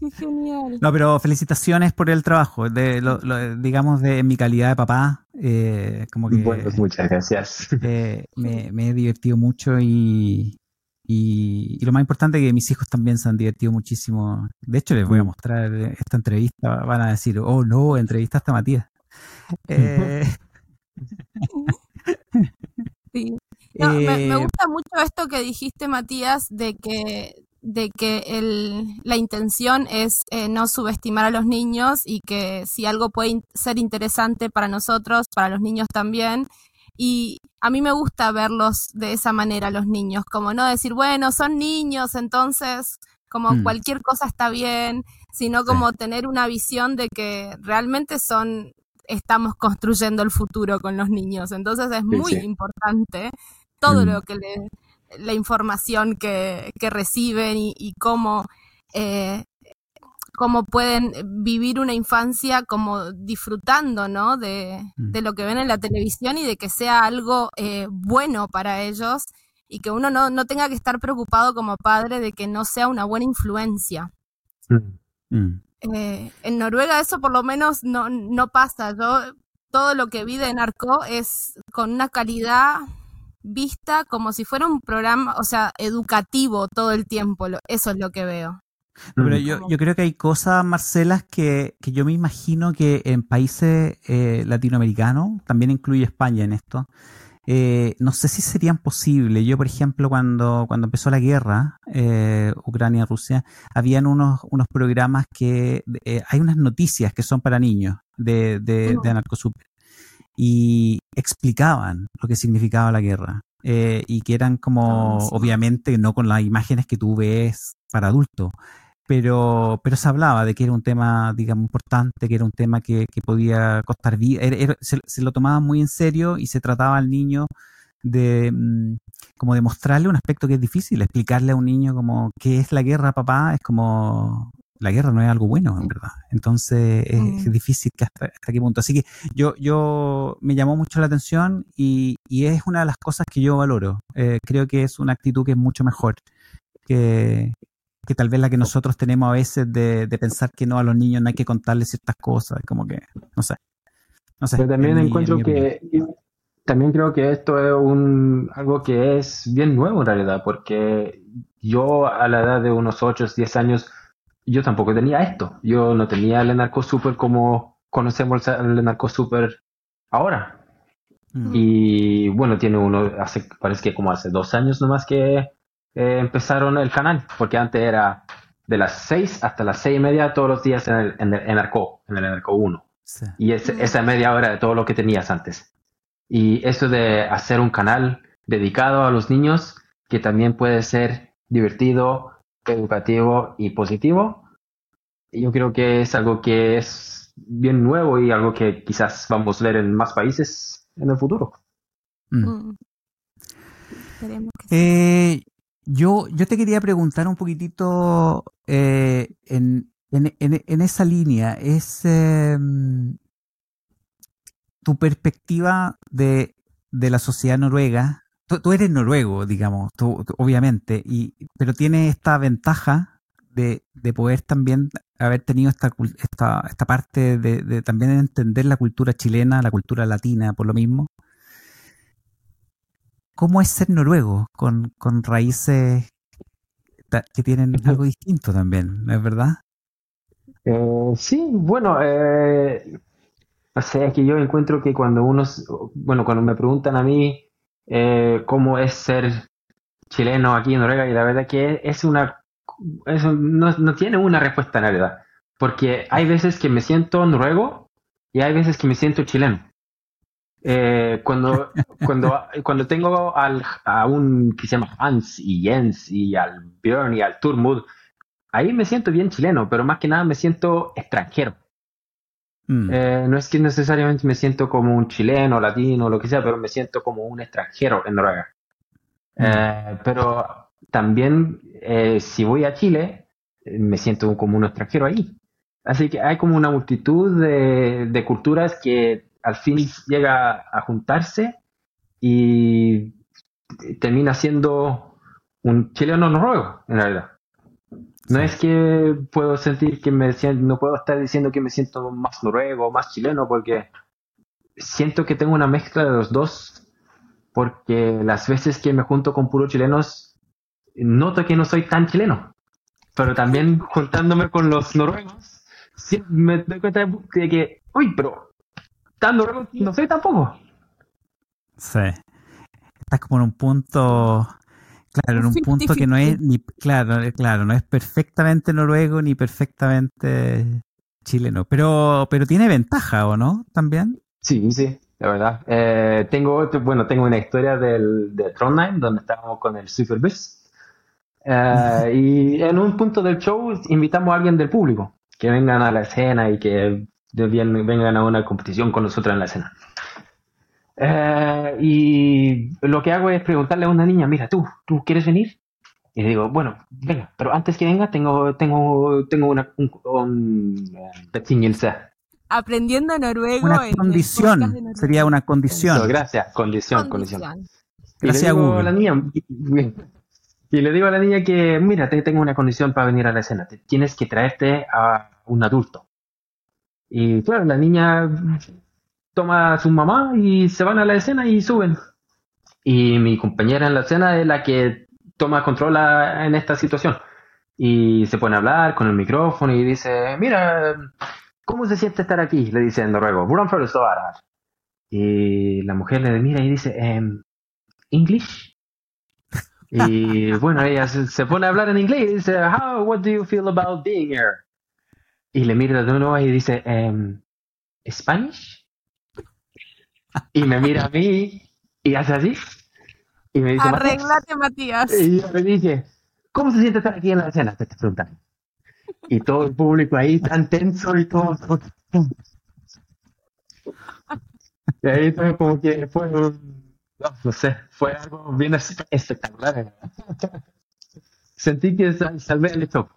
[SPEAKER 1] Qué genial.
[SPEAKER 2] No, pero felicitaciones por el trabajo. De, lo- lo- digamos, de mi calidad de papá, eh, como que
[SPEAKER 3] Bueno, pues muchas gracias.
[SPEAKER 2] eh, me, me he divertido mucho y, y, y lo más importante es que mis hijos también se han divertido muchísimo. De hecho, les voy a mostrar esta entrevista. Van a decir, oh no, entrevistaste a Matías. Eh,
[SPEAKER 1] Sí. No, me, me
[SPEAKER 2] eh,
[SPEAKER 1] gusta mucho esto que dijiste, Matías, de que, de que el, la intención es eh, no subestimar a los niños y que si algo puede in- ser interesante para nosotros, para los niños también. Y a mí me gusta verlos de esa manera, los niños, como no decir, bueno, son niños, entonces como
[SPEAKER 2] Mm.
[SPEAKER 1] cualquier cosa está bien, sino como tener una visión de que realmente son, estamos construyendo el futuro con los niños. Entonces es
[SPEAKER 3] Sí,
[SPEAKER 1] muy
[SPEAKER 3] sí.
[SPEAKER 1] importante todo
[SPEAKER 2] Mm.
[SPEAKER 1] lo que le, la información que, que reciben y, y cómo, eh, cómo pueden vivir una infancia como disfrutando, ¿no? De,
[SPEAKER 2] Mm.
[SPEAKER 1] de lo que ven en la televisión y de que sea algo eh, bueno para ellos y que uno no, no tenga que estar preocupado como padre de que no sea una buena influencia.
[SPEAKER 2] mm,
[SPEAKER 1] Eh, en Noruega eso por lo menos no, no pasa. Yo todo lo que vi de Narco es con una calidad vista como si fuera un programa, o sea, educativo todo el tiempo. Eso es lo que veo.
[SPEAKER 2] No, pero yo, yo creo que hay cosas, Marcelas, que, que yo me imagino que en países eh, latinoamericanos, también incluye España en esto, eh, no sé si serían posibles. Yo, por ejemplo, cuando, cuando empezó la guerra, eh, Ucrania-Rusia, habían unos, unos programas que, eh, hay unas noticias que son para niños de, de, de Anarcosuper y explicaban lo que significaba la guerra. y que eran como,
[SPEAKER 1] Ah,
[SPEAKER 2] obviamente, no con las imágenes que tú ves para adultos, pero, pero se hablaba de que era un tema, digamos, importante, que era un tema que, que podía costar vida, era- era- se, se lo tomaba muy en serio y se trataba al niño de mm, como de mostrarle un aspecto que es difícil, explicarle a un niño como qué es la guerra, papá, es como la guerra no es algo bueno, en verdad. Entonces es,
[SPEAKER 1] Mm.
[SPEAKER 2] es difícil que hasta, hasta qué punto. Así que yo, yo me llamó mucho la atención y, y es una de las cosas que yo valoro. Eh, creo que es una actitud que es mucho mejor que, que tal vez la que nosotros tenemos a veces de, de pensar que no a los niños no hay que contarles ciertas cosas, como que, no sé. No sé.
[SPEAKER 3] Pero también
[SPEAKER 2] en
[SPEAKER 3] encuentro
[SPEAKER 2] mi
[SPEAKER 3] que también creo que esto es un algo que es bien nuevo en realidad, porque yo a la edad de unos 8 o 10 años, yo tampoco tenía esto. Yo no tenía el narco super como conocemos el narco super ahora.
[SPEAKER 2] Mm.
[SPEAKER 3] Y bueno, tiene uno, hace, parece que como hace dos años nomás que eh, empezaron el canal, porque antes era de las 6 hasta las 6 y media todos los días en el, en el en Arco, en el Arco 1.
[SPEAKER 2] Sí.
[SPEAKER 3] Y es- esa media hora de todo lo que tenías antes. Y eso de hacer un canal dedicado a los niños, que también puede ser divertido, educativo y positivo, yo creo que es algo que es bien nuevo y algo que quizás vamos a ver en más países en el futuro.
[SPEAKER 2] Mm.
[SPEAKER 1] Mm. Que sí.
[SPEAKER 2] Eh, yo, yo te quería preguntar un poquitito eh, en, en, en- esa línea, es em, tu perspectiva de, de la sociedad noruega. Tú, eres noruego, digamos, tú, obviamente, y, pero tiene esta ventaja de, de poder también haber tenido esta, esta, esta parte de, de también entender la cultura chilena, la cultura latina, por lo mismo. ¿Cómo es ser noruego con, con raíces que tienen algo distinto también, ¿no es verdad?
[SPEAKER 3] Eh, sí, bueno, eh, o sea que yo encuentro que cuando uno, bueno, cuando me preguntan a mí eh, cómo es ser chileno aquí en Noruega, y la verdad que es una, eso no, no tiene una respuesta en realidad, porque hay veces que me siento noruego y hay veces que me siento chileno. Eh, cuando, cuando, cuando tengo al, a un que se llama Hans y Jens y al Björn y al Turmud, ahí me siento bien chileno, pero más que nada me siento extranjero.
[SPEAKER 2] Mm,
[SPEAKER 3] Eh, no es que necesariamente me siento como un chileno, latino, lo que sea, pero me siento como un extranjero en Noruega. Eh, pero también, eh, si voy a Chile, me siento como un extranjero ahí. Así que hay como una multitud de, de culturas que al fin llega a juntarse y termina siendo un chileno noruego, en realidad. No es que puedo sentir que me siento, no puedo estar diciendo que me siento más noruego, más chileno, porque siento que tengo una mezcla de los dos, porque las veces que me junto con puros chilenos, noto que no soy tan chileno. Pero también juntándome con los noruegos, sí me doy cuenta de que, uy, pero no soy tampoco.
[SPEAKER 2] Sí. Estás como en un punto, claro, en un punto que no es ni, claro, claro, no es perfectamente noruego ni perfectamente chileno, pero, pero tiene ventaja, ¿o no? También.
[SPEAKER 3] Sí, sí, la verdad. Eh, tengo, bueno, tengo una historia del, de Trondheim donde estábamos con el Superbus. Eh, y en un punto del show invitamos a alguien del público que vengan a la escena y que vengan a una competición con nosotros en la escena. Eh, y lo que hago es preguntarle a una niña, mira, tú, ¿tú quieres venir? Y le digo, bueno, venga, pero antes que venga tengo, tengo, tengo una, un, un,
[SPEAKER 1] Aprendiendo noruego.
[SPEAKER 2] Una condición, sería una condición.
[SPEAKER 3] Eso, gracias, condición, condición. condición. Gracias a Google. La niña, y le digo a la niña que, mira, te tengo una condición para venir a la escena, te, tienes que traerte a un adulto. Y claro, la niña toma a su mamá y se van a la escena y suben. Y mi compañera en la escena es la que toma control en esta situación. Y se pone a hablar con el micrófono y dice, mira, ¿cómo se siente estar aquí? Le dice en noruego, Y la mujer le mira y dice, em, ¿English? Y bueno, ella se, pone a hablar en inglés y dice, How, what do you feel about being here? Y le mira de nuevo y dice, um, ¿Spanish? Y me mira a mí y hace así. Y me dice,
[SPEAKER 1] Arréglate, Matías.
[SPEAKER 3] Y me dice, ¿cómo se siente estar aquí en la escena? Te preguntan. Y todo el público ahí tan tenso y todo. Y ahí fue como que fue un, no, sé, fue algo bien espectacular. Sentí que salvé el show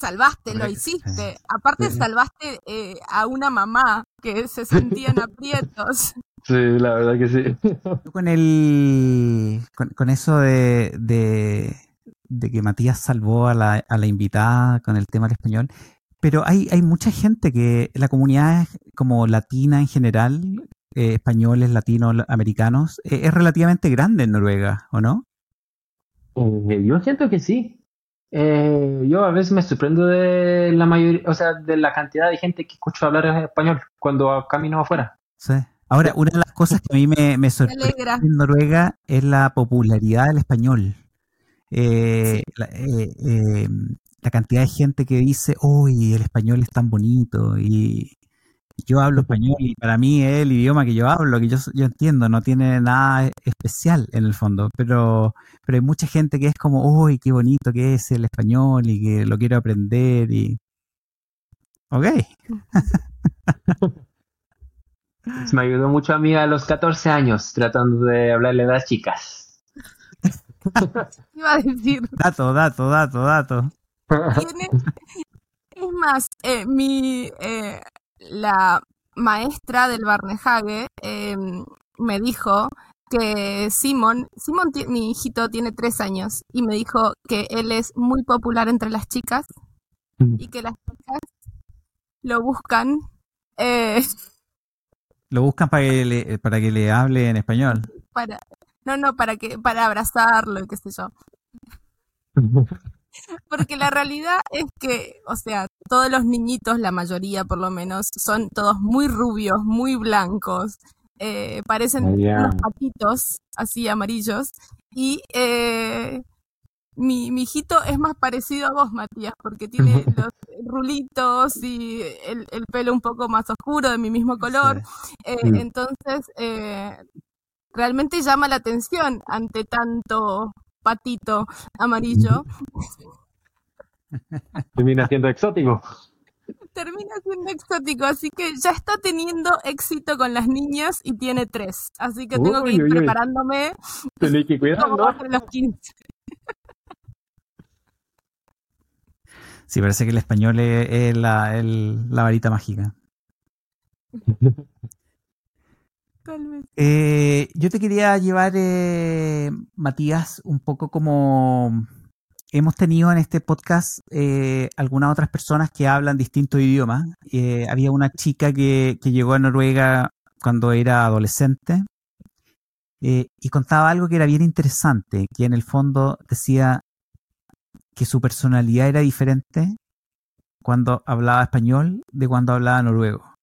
[SPEAKER 1] salvaste, lo hiciste. Aparte salvaste eh, a una mamá que se sentía en aprietos.
[SPEAKER 3] Sí, la verdad que sí.
[SPEAKER 2] Con el con, eso de, de, que Matías salvó a la, a la invitada con el tema del español, pero hay, hay mucha gente que la comunidad como latina en general, eh, españoles, latinos, americanos, eh, es relativamente grande en Noruega, ¿o no?
[SPEAKER 3] yo siento que sí. Eh, yo a veces me sorprendo de la mayoría, o sea, de la cantidad de gente que escucho hablar español cuando camino afuera.
[SPEAKER 2] Sí. Ahora, una de las cosas que a mí me, sorprende en Noruega es la popularidad del español. Eh, eh, la, cantidad de gente que dice, uy, el español es tan bonito y, yo hablo español y para mí es el idioma que yo hablo, que yo, yo entiendo, no tiene nada especial en el fondo, pero, pero hay mucha gente que es como, uy, qué bonito que es el español y que lo quiero aprender y... Ok.
[SPEAKER 3] Me ayudó mucho a mí a los 14 años tratando de hablarle a las chicas.
[SPEAKER 1] Iba a decir.
[SPEAKER 2] Dato, dato, dato, dato.
[SPEAKER 1] Es más, eh, mi eh, la maestra del Barnehage em, me dijo que Simon, Simon, mi hijito, tiene tres años y me dijo que él es muy popular entre las chicas mm. y que las chicas lo buscan. Eh,
[SPEAKER 2] lo buscan para que le, para que le hable en español.
[SPEAKER 1] Para, no, no, para que para abrazarlo y qué sé yo. Porque la realidad es que, o sea, todos los niñitos, la mayoría por lo menos, son todos muy rubios, muy blancos, eh, parecen unos patitos así amarillos. Y eh, mi, mi, hijito es más parecido a vos, Matías, porque tiene los rulitos y el, pelo un poco más oscuro, de mi mismo color. Eh, entonces, realmente llama la atención ante tanto patito amarillo.
[SPEAKER 3] Termina siendo exótico.
[SPEAKER 1] Termina siendo exótico, así que ya está teniendo éxito con las niñas y tiene tres. Así que tengo que ir preparándome.
[SPEAKER 3] Tenés que
[SPEAKER 1] los 15.
[SPEAKER 2] Sí, parece que el español es, es la, el- la varita mágica. Eh, yo te quería llevar, eh, Matías, un poco como hemos tenido en este podcast eh, algunas otras personas que hablan distintos idiomas. Había una chica que, llegó a Noruega cuando era adolescente y contaba algo que era bien interesante, que en el fondo decía que su personalidad era diferente cuando hablaba español de cuando hablaba noruego.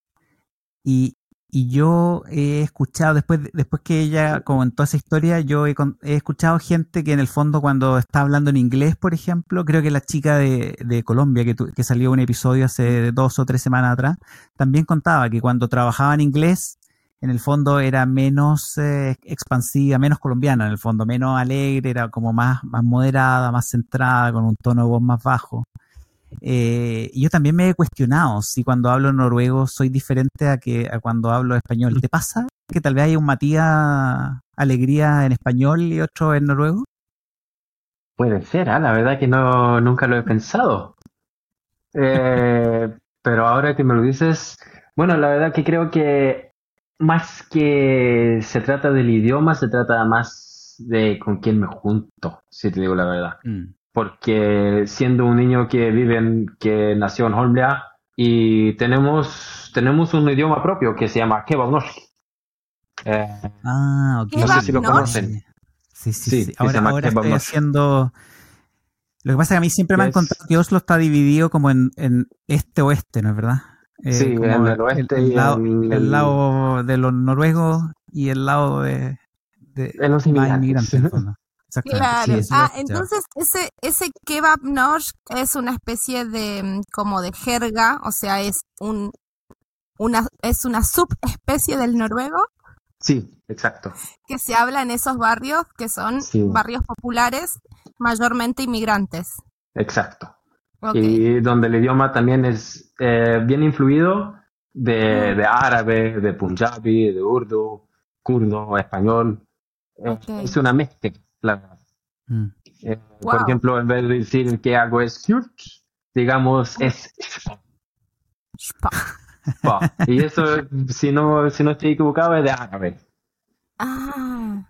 [SPEAKER 2] Y, y yo he escuchado, después, después que ella comentó esa historia, yo he, he escuchado gente que en el fondo cuando está hablando en inglés, por ejemplo, creo que la chica de, de Colombia que salió un episodio hace dos o tres semanas atrás, también contaba que cuando trabajaba en inglés, en el fondo era menos eh, expansiva, menos colombiana, en el fondo, menos alegre, era como más, más moderada, más centrada, con un tono de voz más bajo. Eh, y yo también me he cuestionado si cuando hablo noruego soy diferente a que a cuando hablo español. ¿Te pasa que tal vez hay un Matías Alegría en español y otro en noruego?
[SPEAKER 3] Puede ser, ah, La verdad que no, nunca lo he pensado. Eh, pero ahora que me lo dices, bueno, la verdad que creo que más que se trata del idioma, se trata más de con quién me junto, si te digo la verdad.
[SPEAKER 2] Mm,
[SPEAKER 3] Porque siendo un niño que vive en, que nació en Holmlia y tenemos, tenemos un idioma propio que se llama Kebabnorsk. Eh,
[SPEAKER 2] Ah, ok.
[SPEAKER 3] no sé si lo conocen.
[SPEAKER 2] Sí, sí,
[SPEAKER 3] Sí,
[SPEAKER 2] Ahora, ahora estoy haciendo... Lo que pasa es que a mí siempre me han contado que Oslo está dividido como en, en este-oeste, ¿no es verdad? Eh,
[SPEAKER 3] Sí, en el oeste y
[SPEAKER 2] lado,
[SPEAKER 3] en
[SPEAKER 2] el
[SPEAKER 3] el-
[SPEAKER 2] lado de los noruegos y el lado de, de
[SPEAKER 3] los inmigrantes.
[SPEAKER 2] inmigrantes, en el fondo.
[SPEAKER 1] Claro.
[SPEAKER 2] Sí,
[SPEAKER 1] ah, entonces ese, ese kebab norsk es una especie de mm, como de jerga, o sea, es un una es una subespecie del noruego
[SPEAKER 3] Sí, exacto.
[SPEAKER 1] que se habla en esos barrios que son
[SPEAKER 3] Sí.
[SPEAKER 1] barrios populares, mayormente inmigrantes.
[SPEAKER 3] Exacto. Y donde el idioma también es eh, bien influido de, de árabe, de punjabi, de urdu, kurdo, español. Es una mezcla. La.
[SPEAKER 2] Mm.
[SPEAKER 3] Eh,
[SPEAKER 1] Wow.
[SPEAKER 3] Por ejemplo, en vez de decir que hago es digamos es. Y eso, si no, si no estoy equivocado, es de árabe.
[SPEAKER 1] Ah,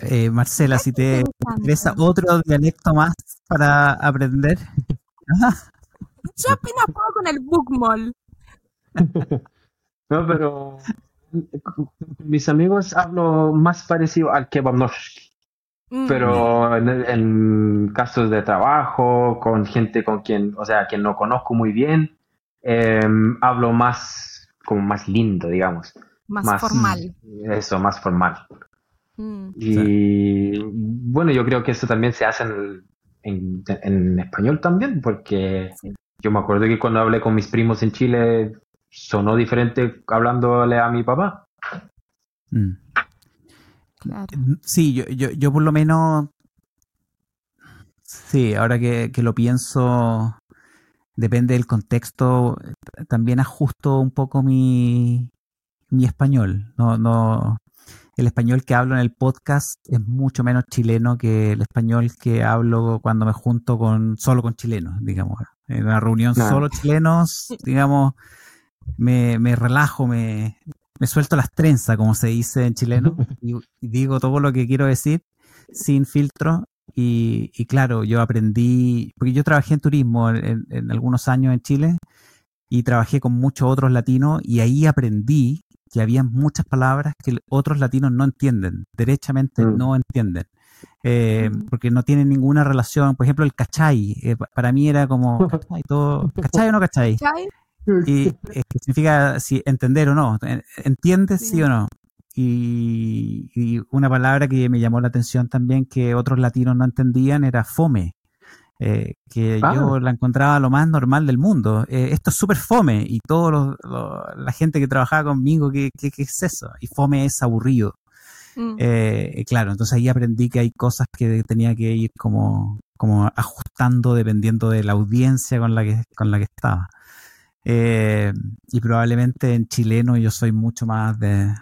[SPEAKER 2] Eh, Marcela, si te interesa otro dialecto más para aprender.
[SPEAKER 1] Yo apenas puedo con el bookmall.
[SPEAKER 3] No, pero con mis amigos hablo más parecido al kebabnorsk.
[SPEAKER 1] Mm.
[SPEAKER 3] Pero en, en casos de trabajo, con gente con quien, o sea, que no conozco muy bien, em, hablo más, como más lindo, digamos.
[SPEAKER 1] más,
[SPEAKER 3] más-
[SPEAKER 1] formal.
[SPEAKER 3] Eso, más formal.
[SPEAKER 1] Mm.
[SPEAKER 3] Y bueno, yo creo que eso también se hace en, en, en español también, porque
[SPEAKER 1] Sí.
[SPEAKER 3] yo me acuerdo que cuando hablé con mis primos en Chile, sonó diferente hablándole a mi papá.
[SPEAKER 2] Mm.
[SPEAKER 1] Claro.
[SPEAKER 2] Sí, yo, yo, yo por lo menos, sí, ahora que, que lo pienso, depende del contexto, también ajusto un poco mi, mi español. No, no, el español que hablo en el podcast es mucho menos chileno que el español que hablo cuando me junto con solo con chilenos, digamos. En una reunión solo chilenos, digamos, me, me relajo, me, me suelto las trenzas, como se dice en chileno, y, y digo todo lo que quiero decir sin filtro. Y, y claro, yo aprendí, porque yo trabajé en turismo en, en algunos años en Chile y trabajé con muchos otros latinos y ahí aprendí que había muchas palabras que otros latinos no entienden, derechamente
[SPEAKER 3] Mm.
[SPEAKER 2] no entienden. Eh,
[SPEAKER 1] Mm.
[SPEAKER 2] porque no tienen ninguna relación. Por ejemplo, el cachai, eh, pa- para mí era como, ¿cachai? Todo, ¿cachai o no cachai?
[SPEAKER 1] ¿Cachai?
[SPEAKER 2] Y eh, que significa si entender o no, en- entiendes sí,
[SPEAKER 1] Sí.
[SPEAKER 2] o no. Y, y una palabra que me llamó la atención también que otros latinos no entendían era fome, eh, que
[SPEAKER 3] Ah.
[SPEAKER 2] yo la encontraba lo más normal del mundo. Eh, esto es súper fome y toda la gente que trabajaba conmigo, ¿qué, qué, qué es eso? Y fome es aburrido.
[SPEAKER 1] Mm.
[SPEAKER 2] Eh, claro, entonces ahí aprendí que hay cosas que tenía que ir como, como ajustando dependiendo de la audiencia con la que, con la que estaba. Eh, y probablemente en chileno yo soy mucho más de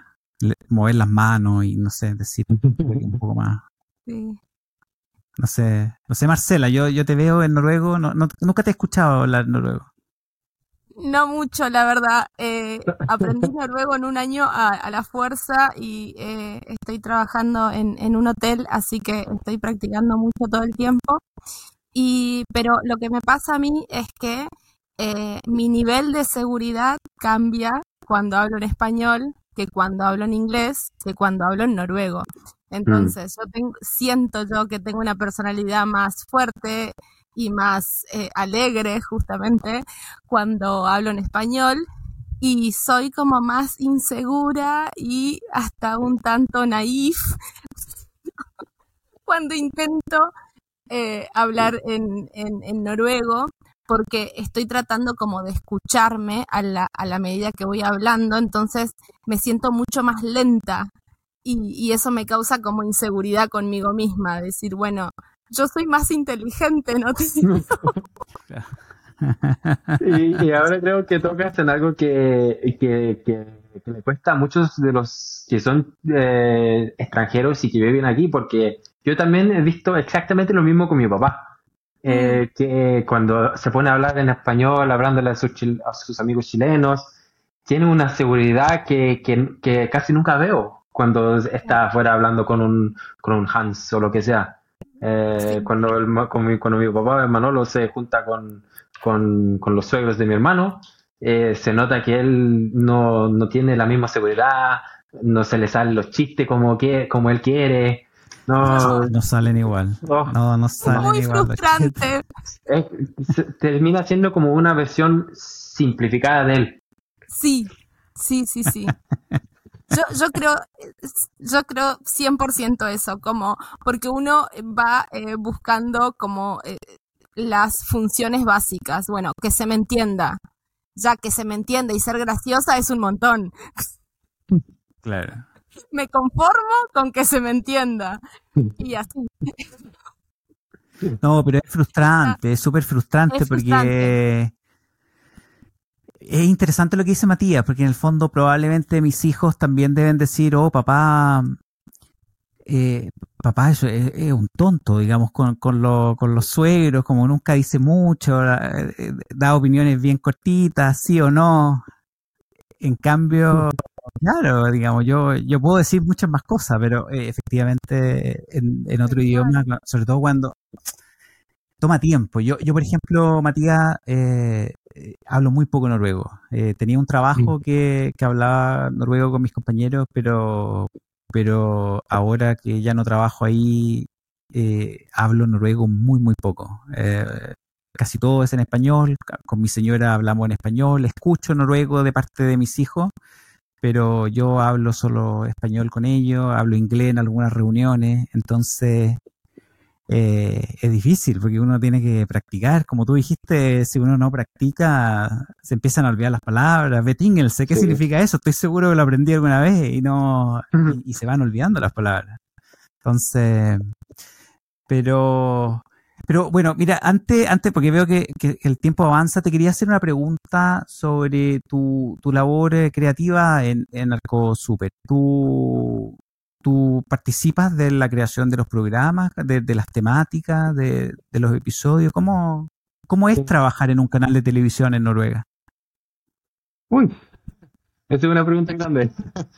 [SPEAKER 2] mover las manos y no sé, decir un poco más,
[SPEAKER 1] Sí.
[SPEAKER 2] No sé, no sé, Marcela, yo, yo te veo en noruego, no, no- nunca te he escuchado hablar noruego.
[SPEAKER 1] No mucho, la verdad. Eh, aprendí noruego en un año a, a la fuerza y eh, estoy trabajando en, en un hotel, así que estoy practicando mucho todo el tiempo. Y, pero lo que me pasa a mí es que eh, mi nivel de seguridad cambia cuando hablo en español que cuando hablo en inglés que cuando hablo en noruego. Entonces, yo tengo, siento yo que tengo una personalidad más fuerte y más eh, alegre, justamente, cuando hablo en español y soy como más insegura y hasta un tanto naif cuando intento eh, hablar en, en- en noruego porque estoy tratando como de escucharme a la, a la medida que voy hablando, entonces me siento mucho más lenta y, y eso me causa como inseguridad conmigo misma, decir, bueno, yo soy más inteligente, ¿no?
[SPEAKER 3] Y, y ahora creo que tocas en algo que, que, que, que le cuesta a muchos de los que son eh, extranjeros y que viven aquí, porque yo también he visto exactamente lo mismo con mi papá. Eh, que cuando se pone a hablar en español, hablándole a sus, a sus amigos chilenos, tiene una seguridad que, que, que casi nunca veo cuando está afuera hablando con un, con un Hans o lo que sea. Eh,
[SPEAKER 1] Sí.
[SPEAKER 3] cuando, el con mi, cuando mi papá, Manolo, se junta con, con, con los suegros de mi hermano, eh, se nota que él no, no tiene la misma seguridad, no se le salen los chistes como, que, como él quiere. No,
[SPEAKER 2] No salen igual.
[SPEAKER 3] Oh.
[SPEAKER 2] No, no salen
[SPEAKER 1] Muy
[SPEAKER 2] igual.
[SPEAKER 1] frustrante.
[SPEAKER 3] es- termina siendo como una versión simplificada de él.
[SPEAKER 1] Sí, sí, sí, sí. Yo, yo creo, yo creo 100% eso, como, porque uno va eh, buscando como eh, las funciones básicas. Bueno, que se me entienda. Ya que se me entienda y ser graciosa es un montón.
[SPEAKER 2] Claro.
[SPEAKER 1] Me conformo con que se me entienda. Y así.
[SPEAKER 2] No, pero es frustrante, es súper frustrante
[SPEAKER 1] Es
[SPEAKER 2] porque es interesante lo que dice Matías, porque en el fondo probablemente mis hijos también deben decir, oh, papá, eh, papá es, es un tonto, digamos, con, con, lo- con los suegros, como nunca dice mucho, eh, eh, da opiniones bien cortitas, sí o no. En cambio, claro, digamos, yo, yo puedo decir muchas más cosas, pero eh, efectivamente en, en otro idioma, sobre todo cuando toma tiempo. Yo, yo por ejemplo, Matías, eh, eh, hablo muy poco noruego. Eh, tenía un trabajo que, que hablaba noruego con mis compañeros, pero, pero ahora que ya no trabajo ahí, eh, hablo noruego muy, muy poco. Eh, casi todo es en español. Con mi señora hablamos en español. Escucho noruego de parte de mis hijos, pero yo hablo solo español con ellos. Hablo inglés en algunas reuniones. Entonces, eh, es difícil porque uno tiene que practicar. Como tú dijiste, si uno no practica, se empiezan a olvidar las palabras. Betingelse, ¿qué
[SPEAKER 3] Sí.
[SPEAKER 2] significa eso? Estoy seguro que lo aprendí alguna vez y no y, y se van olvidando las palabras. Entonces, pero, pero bueno, mira, antes, antes porque veo que, que el tiempo avanza, te quería hacer una pregunta sobre tu, tu labor eh, creativa en, en Arco Super. ¿Tú, tú participas de la creación de los programas, de, de las temáticas, de, de los episodios? ¿Cómo, ¿Cómo es trabajar en un canal de televisión en Noruega?
[SPEAKER 3] Uy, esa es una pregunta grande.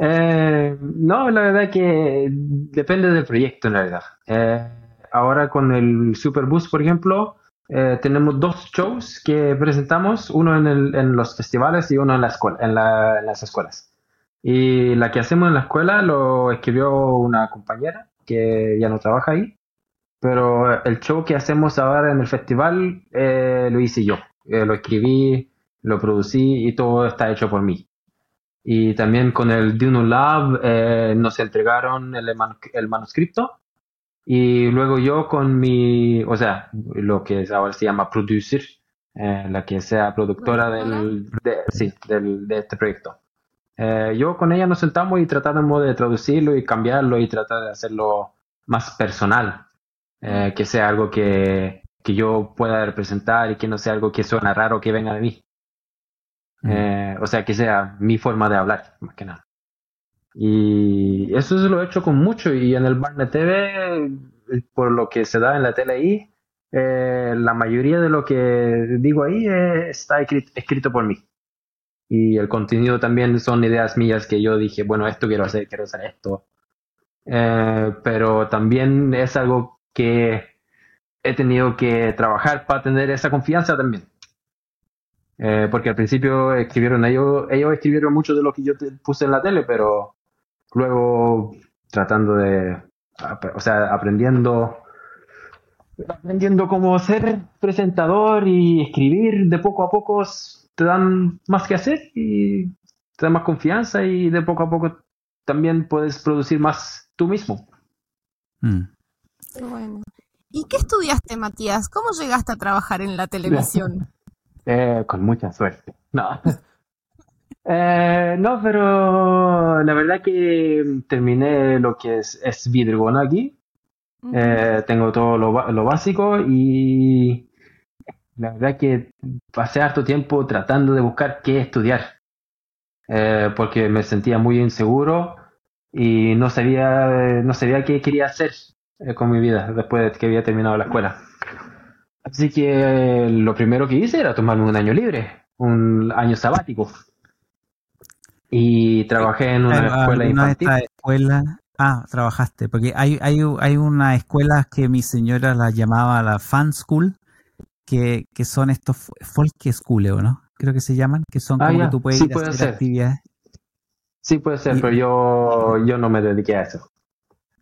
[SPEAKER 3] Eh, no, la verdad que depende del proyecto en realidad. Eh, ahora con el Superbus, por ejemplo, eh, tenemos dos shows que presentamos, uno en, el- en los festivales y uno en la escuela, en, la- en las escuelas. Y la que hacemos en la escuela lo escribió una compañera que ya no trabaja ahí, pero el show que hacemos ahora en el festival eh, lo hice yo. Eh, lo escribí, lo producí y todo está hecho por mí. Y también con el Duno Lab eh, nos entregaron el, el manuscrito y luego yo con mi, o sea, lo que ahora se llama producer, eh, la que sea productora del, de, sí, del, de este proyecto. Eh, yo con ella nos sentamos y tratamos de traducirlo y cambiarlo y tratar de hacerlo más personal, eh, que sea algo que, que yo pueda representar y que no sea algo que suena raro que venga de mí. Eh, o sea, que sea mi forma de hablar, más que nada. Y eso se lo he hecho con mucho. Y en el Barnet TV por lo que se da en la tele ahí, eh, la mayoría de lo que digo ahí eh, está escrito, escrito por mí. Y el contenido también son ideas mías que yo dije, bueno, esto quiero hacer, quiero hacer esto. Eh, pero también es algo que he tenido que trabajar para tener esa confianza también. Eh, porque al principio escribieron ellos, ellos escribieron mucho de lo que yo te puse en la tele, pero luego tratando de, o sea, aprendiendo, aprendiendo cómo ser presentador y escribir de poco a poco te dan más que hacer y te dan más confianza y de poco a poco también puedes producir más tú mismo.
[SPEAKER 2] Mm.
[SPEAKER 1] Bueno. ¿Y qué estudiaste, Matías? ¿Cómo llegaste a trabajar en la televisión?
[SPEAKER 3] Eh, con mucha suerte. No. Eh, no, pero la verdad que terminé lo que es, es vidrigona aquí. Eh, tengo todo lo, lo básico y la verdad que pasé harto tiempo tratando de buscar qué estudiar. Eh, porque me sentía muy inseguro y no sabía, no sabía qué quería hacer eh, con mi vida después de que había terminado la escuela. Así que eh, lo primero que hice era tomarme un año libre, un año sabático. Y trabajé en una
[SPEAKER 2] Ah,
[SPEAKER 3] escuela infantil.
[SPEAKER 2] escuelas- Ah, trabajaste, porque hay, hay, hay una escuela que mi señora la llamaba la fan school, que, que son estos folk school, ¿o no? Creo que se llaman, que son
[SPEAKER 3] Ah,
[SPEAKER 2] como
[SPEAKER 3] ya,
[SPEAKER 2] que tú puedes
[SPEAKER 3] sí
[SPEAKER 2] ir a
[SPEAKER 3] puede
[SPEAKER 2] hacer
[SPEAKER 3] ser.
[SPEAKER 2] actividades.
[SPEAKER 3] Sí puede ser,
[SPEAKER 2] Y-
[SPEAKER 3] pero yo, yo no me dediqué a eso.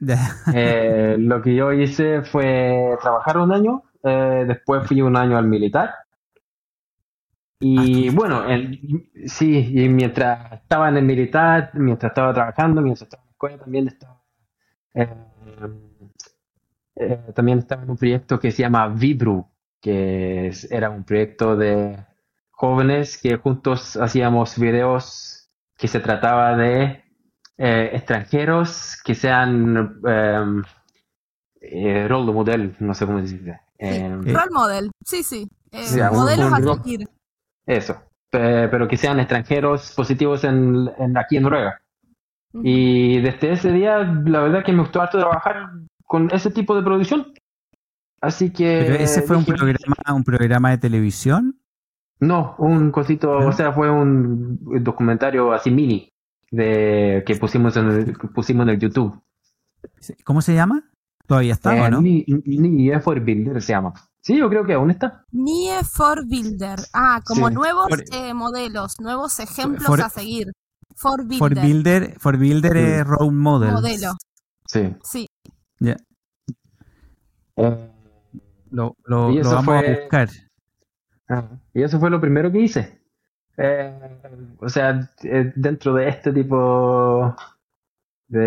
[SPEAKER 3] Eh, lo que yo hice fue trabajar un año, eh, después fui un año al militar. Y
[SPEAKER 2] Ah,
[SPEAKER 3] bueno, en- sí, y mientras estaba en el militar, mientras estaba trabajando, mientras estaba en la escuela, también estaba, eh, eh, también estaba en un proyecto que se llama Vibru, que es- era un proyecto de jóvenes que juntos hacíamos videos que se trataba de eh, extranjeros que sean em, eh, role model, no sé cómo se dice. Em,
[SPEAKER 2] Eh,
[SPEAKER 1] Role model, sí, sí. Eh, modelos
[SPEAKER 3] un
[SPEAKER 1] a seguir.
[SPEAKER 3] Eso, Pe- pero que sean extranjeros positivos en, en- aquí en Noruega. Y desde ese día, la verdad que me gustó harto trabajar con ese tipo de producción. Así que...
[SPEAKER 2] Pero ese fue un programa, un programa de televisión.
[SPEAKER 3] No, un cosito,
[SPEAKER 2] ¿No?
[SPEAKER 3] o sea, fue un documentario así mini de que pusimos en el, que pusimos en el YouTube.
[SPEAKER 2] ¿Cómo se llama? ¿Todavía está
[SPEAKER 3] Eh,
[SPEAKER 2] o no?
[SPEAKER 3] Ni, ni Builder se llama. Sí, yo creo que aún está.
[SPEAKER 1] Nie for Builder. Ah, como
[SPEAKER 3] Sí.
[SPEAKER 1] nuevos
[SPEAKER 2] For-
[SPEAKER 1] eh, modelos, nuevos ejemplos
[SPEAKER 2] For-
[SPEAKER 1] a seguir. For Builder.
[SPEAKER 2] For Builder, for Builder
[SPEAKER 3] Sí.
[SPEAKER 2] es Role Model.
[SPEAKER 1] Modelo.
[SPEAKER 3] Sí.
[SPEAKER 1] Sí.
[SPEAKER 2] Ya,
[SPEAKER 3] Eh,
[SPEAKER 2] Lo, lo- lo vamos a buscar.
[SPEAKER 3] ah, y eso fue lo primero que hice. Eh, o sea, eh, dentro de este tipo de,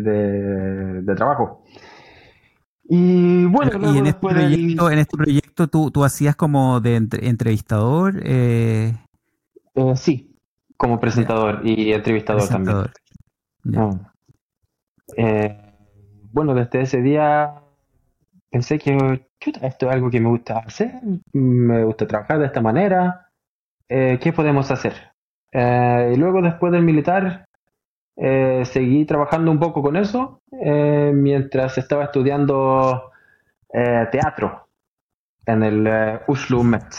[SPEAKER 3] de, de trabajo. Y bueno,
[SPEAKER 2] y en este en este proyecto tú, tú hacías como de entre- entrevistador, eh,
[SPEAKER 3] eh, sí, como presentador y entrevistador también.
[SPEAKER 2] presentador.
[SPEAKER 3] Ah. Eh, bueno, desde ese día pensé que chuta, esto es algo que me gusta hacer, me gusta trabajar de esta manera, ¿qué podemos hacer? Y luego después del militar eh, seguí trabajando un poco con eso eh, mientras estaba estudiando eh, teatro en el eh, Oslo Met.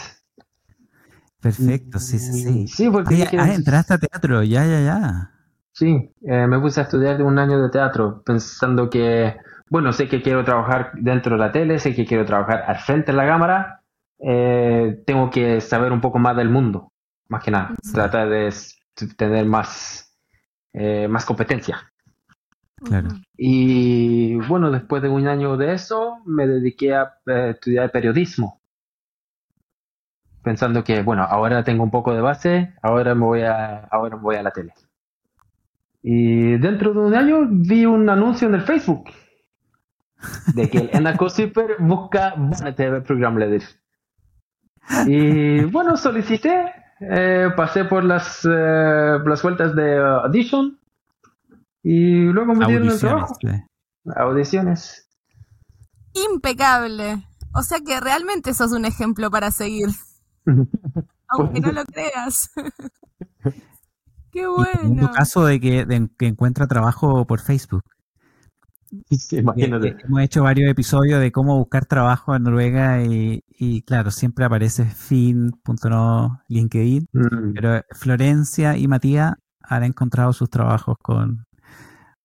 [SPEAKER 2] Perfecto, sí, sí, sí.
[SPEAKER 3] Sí, porque
[SPEAKER 2] ah, entraste a teatro, ya, ya, ya.
[SPEAKER 3] Sí, eh, me puse a estudiar un año de teatro pensando que, bueno, sé que quiero trabajar dentro de la tele, sé que quiero trabajar al frente de la cámara, eh, tengo que saber un poco más del mundo, más que nada,
[SPEAKER 1] Sí.
[SPEAKER 3] tratar de tener más, eh, más competencia.
[SPEAKER 2] Claro.
[SPEAKER 3] Y bueno, después de un año de eso, me dediqué a eh, estudiar periodismo, pensando que, bueno, ahora tengo un poco de base, ahora me voy a, ahora me voy a la tele. Y dentro de un año vi un anuncio en el Facebook de que el NRK Super busca buena TV programleder. Y bueno, solicité, eh, pasé por las, eh, por las vueltas de uh, audition y luego me dieron el
[SPEAKER 2] Audiciones.
[SPEAKER 3] trabajo. Audiciones.
[SPEAKER 1] Impecable. O sea que realmente sos un ejemplo para seguir. Aunque no lo creas. Qué
[SPEAKER 2] Y segundo
[SPEAKER 1] bueno.
[SPEAKER 2] caso de que, de que encuentra trabajo por Facebook.
[SPEAKER 3] Imagínate.
[SPEAKER 2] Hemos hecho varios episodios de cómo buscar trabajo en Noruega y, y claro, siempre aparece fin.no LinkedIn,
[SPEAKER 3] Mm.
[SPEAKER 2] pero Florencia y Matías han encontrado sus trabajos con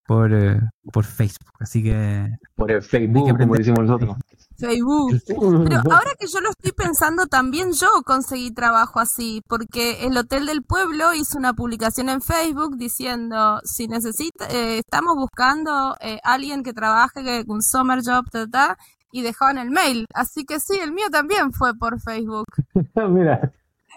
[SPEAKER 2] por, eh, por Facebook, así que
[SPEAKER 3] Por el Facebook, como decimos nosotros.
[SPEAKER 1] Facebook. Pero ahora que yo lo estoy pensando, también yo conseguí trabajo así, porque el Hotel del Pueblo hizo una publicación en Facebook diciendo, si necesita, eh, estamos buscando eh, alguien que trabaje que- un summer job, ta, ta, y dejaban el mail. Así que sí, el mío también fue por Facebook.
[SPEAKER 3] Mira,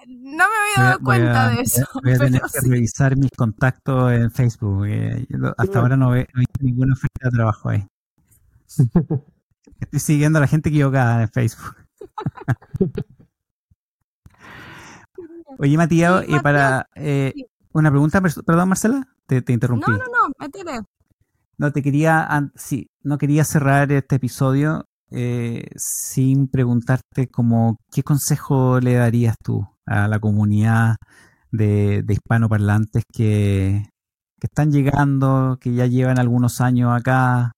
[SPEAKER 1] No me había
[SPEAKER 2] voy a-
[SPEAKER 1] dado
[SPEAKER 2] voy
[SPEAKER 1] cuenta
[SPEAKER 2] a-
[SPEAKER 1] de eso,
[SPEAKER 2] voy a tener que
[SPEAKER 1] sí.
[SPEAKER 2] revisar mis contactos en Facebook. yo hasta ahora no he no he visto ninguna oferta de trabajo ahí. Estoy siguiendo a la gente equivocada en Facebook. Oye, Matías,
[SPEAKER 1] Sí,
[SPEAKER 2] y para eh, una pregunta, perdón, Marcela, te, te interrumpí.
[SPEAKER 1] No, no, no, métele.
[SPEAKER 2] No, te quería, sí, no quería cerrar este episodio eh, sin preguntarte como qué consejo le darías tú a la comunidad de, de hispanoparlantes que, que están llegando, que ya llevan algunos años acá,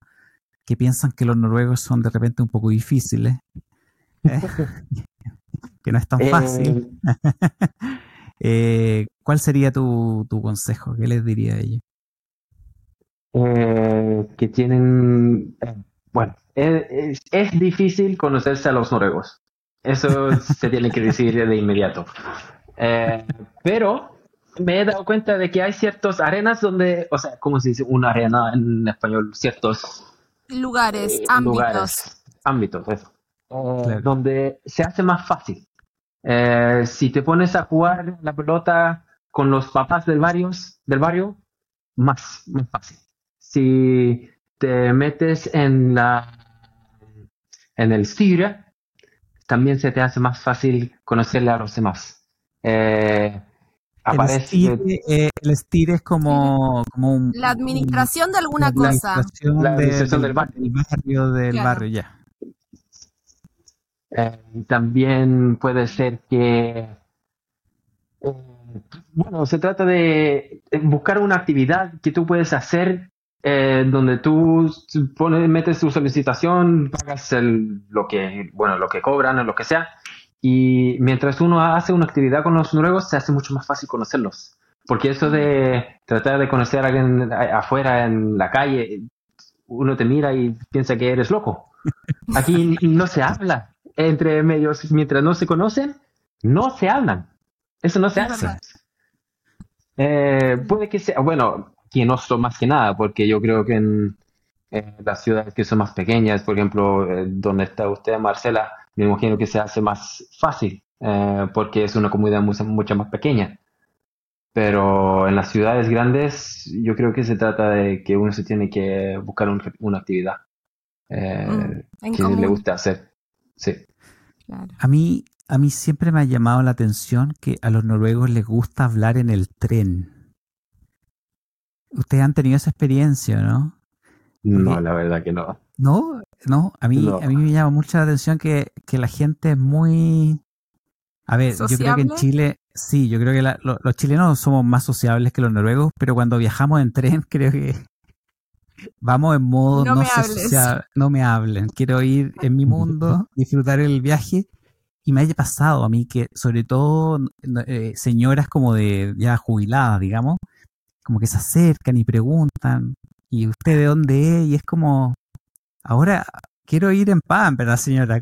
[SPEAKER 2] que piensan que los noruegos son de repente un poco difíciles, ¿eh? que no es tan fácil. Eh, ¿Cuál sería tu, tu consejo? ¿Qué les diría a ellos?
[SPEAKER 3] eh, que tienen, eh, bueno, es- es difícil conocerse a los noruegos. Eso se tiene que decir de inmediato. Eh, pero me he dado cuenta de que hay ciertas arenas donde, o sea, ¿cómo se dice una arena en español? Ciertos
[SPEAKER 1] Lugares,
[SPEAKER 3] eh,
[SPEAKER 1] ámbitos.
[SPEAKER 3] lugares, ámbitos, eso. Eh,
[SPEAKER 2] Claro.
[SPEAKER 3] donde se hace más fácil. Eh, si te pones a jugar la pelota con los papás del barrio, del barrio, más, más fácil. Si te metes en la en el Styre, también se te hace más fácil conocerle a los demás. Eh,
[SPEAKER 2] El
[SPEAKER 3] aparece
[SPEAKER 2] eh, el estire es como, como un,
[SPEAKER 1] La administración de alguna
[SPEAKER 2] la
[SPEAKER 1] cosa.
[SPEAKER 2] administración
[SPEAKER 3] La administración
[SPEAKER 2] del,
[SPEAKER 3] del barrio.
[SPEAKER 2] del barrio, del
[SPEAKER 1] Claro.
[SPEAKER 2] barrio, ya.
[SPEAKER 3] Eh, también puede ser que, eh, bueno, se trata de buscar una actividad que tú puedes hacer eh, donde tú pones, metes tu solicitación, pagas el, lo que, bueno, lo que cobran o lo que sea, y mientras uno hace una actividad con los noruegos, se hace mucho más fácil conocerlos. Porque eso de tratar de conocer a alguien afuera en la calle, uno te mira y piensa que eres loco. Aquí no se habla entre medios, mientras no se conocen, no se hablan. Eso no se
[SPEAKER 1] verdad.
[SPEAKER 3] Eh, puede que sea, bueno, aquí en Oslo más que nada, porque yo creo que en, en las ciudades que son más pequeñas, por ejemplo, eh, donde está usted, Marcela, me imagino que se hace más fácil, eh, porque es una comunidad mucho, mucho más pequeña. Pero en las ciudades grandes, yo creo que se trata de que uno se tiene que buscar un- una actividad eh,
[SPEAKER 1] Mm,
[SPEAKER 3] que le guste hacer. Sí.
[SPEAKER 1] Claro.
[SPEAKER 2] A mí, a mí siempre me ha llamado la atención que a los noruegos les gusta hablar en el tren. Ustedes han tenido esa experiencia, ¿no?
[SPEAKER 3] No, la verdad que no.
[SPEAKER 2] No, no, a mí,
[SPEAKER 3] No.
[SPEAKER 2] a mí me llama mucho la atención que, que la gente es muy... A ver, yo creo que en. Chile, sí, yo creo que la- lo- los chilenos somos más sociables que los noruegos, pero cuando viajamos en tren creo que vamos en modo
[SPEAKER 1] No
[SPEAKER 2] no,
[SPEAKER 1] me
[SPEAKER 2] sociable, no me hablen, quiero ir en mi mundo, disfrutar el viaje. Y me haya pasado a mí que, sobre todo, eh, señoras como de ya jubiladas, digamos, como que se acercan y preguntan, ¿y usted de dónde es? Y es como, ahora quiero ir en paz, ¿verdad, señora?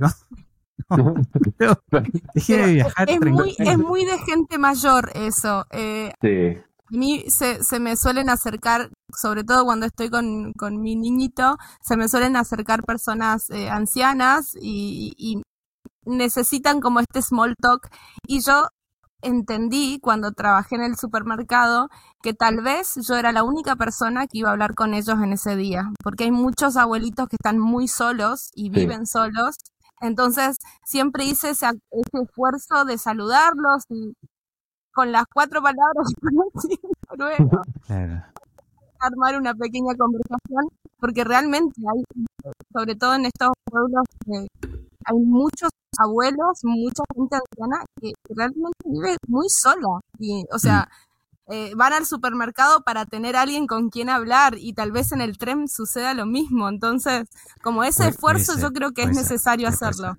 [SPEAKER 2] Pero Deje de viajar
[SPEAKER 1] Es muy, es muy de gente mayor eso. Eh,
[SPEAKER 3] Sí.
[SPEAKER 1] a mí se, se me suelen acercar, sobre todo cuando estoy con, con mi niñito, se me suelen acercar personas eh, ancianas y, y necesitan como este small talk. Y yo entendí cuando trabajé en el supermercado que tal vez yo era la única persona que iba a hablar con ellos en ese día, porque hay muchos abuelitos que están muy solos y viven solos. Entonces siempre hice ese, esfuerzo de saludarlos y con las cuatro palabras
[SPEAKER 2] Claro.
[SPEAKER 1] armar una pequeña conversación, porque realmente hay, sobre todo en estos pueblos, eh, hay muchos abuelos, mucha gente anciana que realmente vive muy sola. Y, o sea, eh, van al supermercado para tener a alguien con quien hablar y tal vez en el tren suceda lo mismo. Entonces, como ese
[SPEAKER 2] Puede-
[SPEAKER 1] esfuerzo
[SPEAKER 2] puede
[SPEAKER 1] yo creo que es
[SPEAKER 2] ser,
[SPEAKER 1] necesario hacerlo.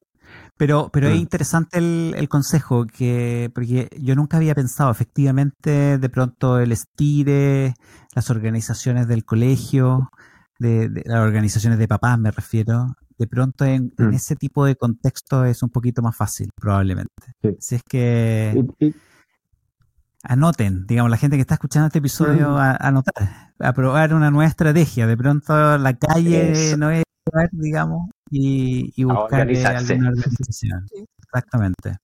[SPEAKER 2] Pero, pero es
[SPEAKER 3] Mm.
[SPEAKER 2] interesante el, el consejo, que, porque yo nunca había pensado, efectivamente, de pronto el estire, las organizaciones del colegio, de, de las organizaciones de papás me refiero, de pronto en, en
[SPEAKER 3] Mm.
[SPEAKER 2] ese tipo de contexto es un poquito más fácil, probablemente.
[SPEAKER 3] Sí.
[SPEAKER 2] Si es que
[SPEAKER 3] Y- y-
[SPEAKER 2] anoten, digamos, la gente que está escuchando este episodio,
[SPEAKER 3] Mm.
[SPEAKER 2] a, anotar, a probar una nueva estrategia. De pronto la calle
[SPEAKER 3] Eso.
[SPEAKER 2] no es lugar, digamos, y, y buscar eh, alguna organización.
[SPEAKER 1] Sí.
[SPEAKER 2] Exactamente.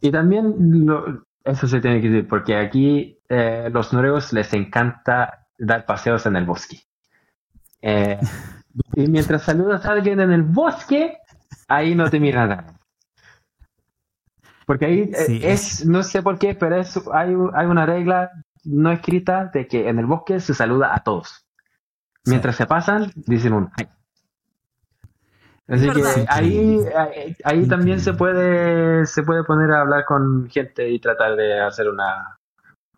[SPEAKER 3] Y también lo- eso se tiene que decir, porque aquí eh, los noruegos les encanta dar paseos en el bosque. Eh, y mientras saludas a alguien en el bosque, ahí no te miran nada. Porque ahí eh,
[SPEAKER 2] Sí,
[SPEAKER 3] es, no sé por qué, pero es, hay, hay una regla no escrita de que en el bosque se saluda a todos. Mientras se pasan, dicen un ay. Así
[SPEAKER 1] Es
[SPEAKER 3] que ahí, ahí, ahí también se puede, se puede poner a hablar con gente y tratar de hacer una,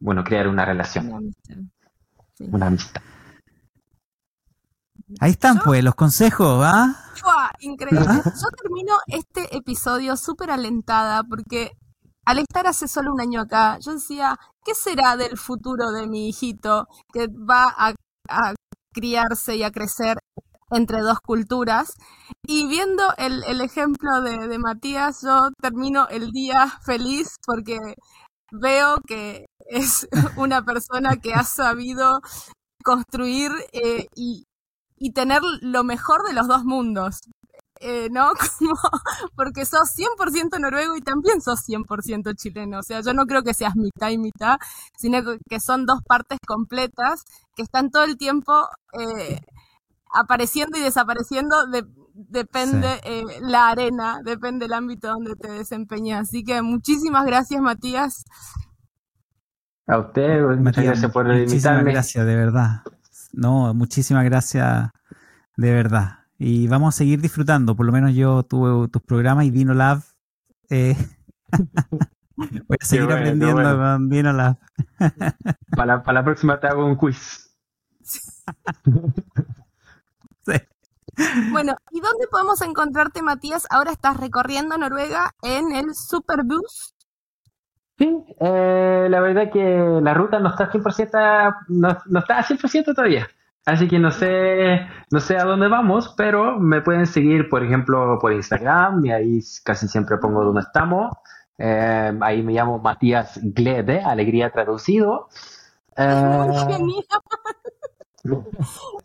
[SPEAKER 3] bueno, crear una relación,
[SPEAKER 1] Una amistad. Sí.
[SPEAKER 3] una amistad.
[SPEAKER 2] Ahí están,
[SPEAKER 1] Yo-
[SPEAKER 2] pues, los consejos, ¿ah?
[SPEAKER 1] ¡Fua! Increíble. Yo termino este episodio súper alentada porque al estar hace solo un año acá, yo decía, ¿qué será del futuro de mi hijito que va a, a criarse y a crecer entre dos culturas? Y viendo el, el ejemplo de, de Matías, yo termino el día feliz porque veo que es una persona que ha sabido construir eh, y, y tener lo mejor de los dos mundos. Eh, ¿No? Como, porque sos 100% noruego y también sos 100% chileno. O sea, yo no creo que seas mitad y mitad, sino que- son dos partes completas que están todo el tiempo eh, apareciendo y desapareciendo. de- depende eh, la arena, depende el ámbito donde te desempeñas. Así que muchísimas gracias, Matías.
[SPEAKER 3] A usted, muchas
[SPEAKER 2] Matías,
[SPEAKER 3] gracias por
[SPEAKER 2] muchísimas
[SPEAKER 3] invitarme.
[SPEAKER 2] gracias, de verdad. No, muchísimas gracias, de verdad. Y vamos a seguir disfrutando. Por lo menos yo tuve tus programas y Dino Lab. eh, voy a seguir
[SPEAKER 3] bueno,
[SPEAKER 2] aprendiendo
[SPEAKER 3] bueno.
[SPEAKER 2] con Dino Lab.
[SPEAKER 3] Para, la- para la próxima te hago un quiz.
[SPEAKER 2] Sí.
[SPEAKER 1] Bueno, ¿y dónde podemos encontrarte, Matías? Ahora estás recorriendo Noruega en el Superbus.
[SPEAKER 3] Sí, eh, la verdad que la ruta no está 100%, no, no está a 100% todavía. Así que no sé, no sé a dónde vamos, pero me pueden seguir, por ejemplo, por Instagram, y ahí casi siempre pongo dónde estamos. Eh, ahí me llamo Matías Glede, alegría traducido.
[SPEAKER 1] Muy
[SPEAKER 3] Eh,
[SPEAKER 1] genial.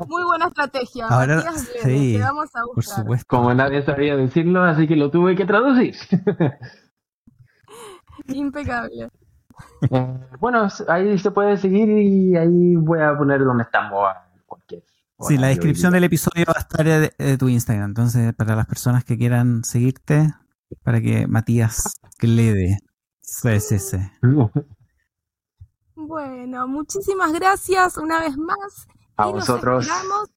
[SPEAKER 1] Muy buena estrategia.
[SPEAKER 2] Ahora,
[SPEAKER 1] Matías Glede,
[SPEAKER 2] sí,
[SPEAKER 1] te vamos a
[SPEAKER 2] Por
[SPEAKER 1] buscar.
[SPEAKER 2] supuesto.
[SPEAKER 3] como nadie sabía decirlo, así que lo tuve que traducir.
[SPEAKER 1] Impecable.
[SPEAKER 3] Eh, bueno, ahí se puede seguir y ahí voy a poner dónde estamos a cualquier
[SPEAKER 2] Sí, la descripción del episodio va a estar de, de tu Instagram. Entonces, para las personas que quieran seguirte, para que Matías Glede. Sí, sí, sí.
[SPEAKER 1] Bueno, muchísimas gracias una vez más.
[SPEAKER 3] A
[SPEAKER 1] y nos
[SPEAKER 3] vosotros.
[SPEAKER 1] esperamos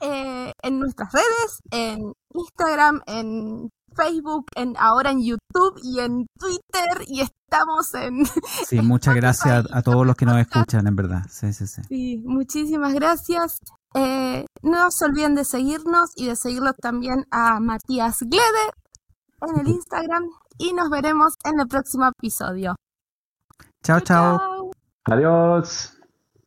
[SPEAKER 1] eh, en nuestras redes, en Instagram, en Facebook, en ahora en YouTube y en Twitter y estamos en
[SPEAKER 2] Sí, muchas gracias a, a todos los que nos escuchan, en verdad. Sí, sí, sí.
[SPEAKER 1] Sí, muchísimas gracias. Eh, no se olviden de seguirnos y de seguirlo también a Matías Glede en el Instagram y nos veremos en el próximo episodio.
[SPEAKER 2] Chao, chao.
[SPEAKER 3] Adiós.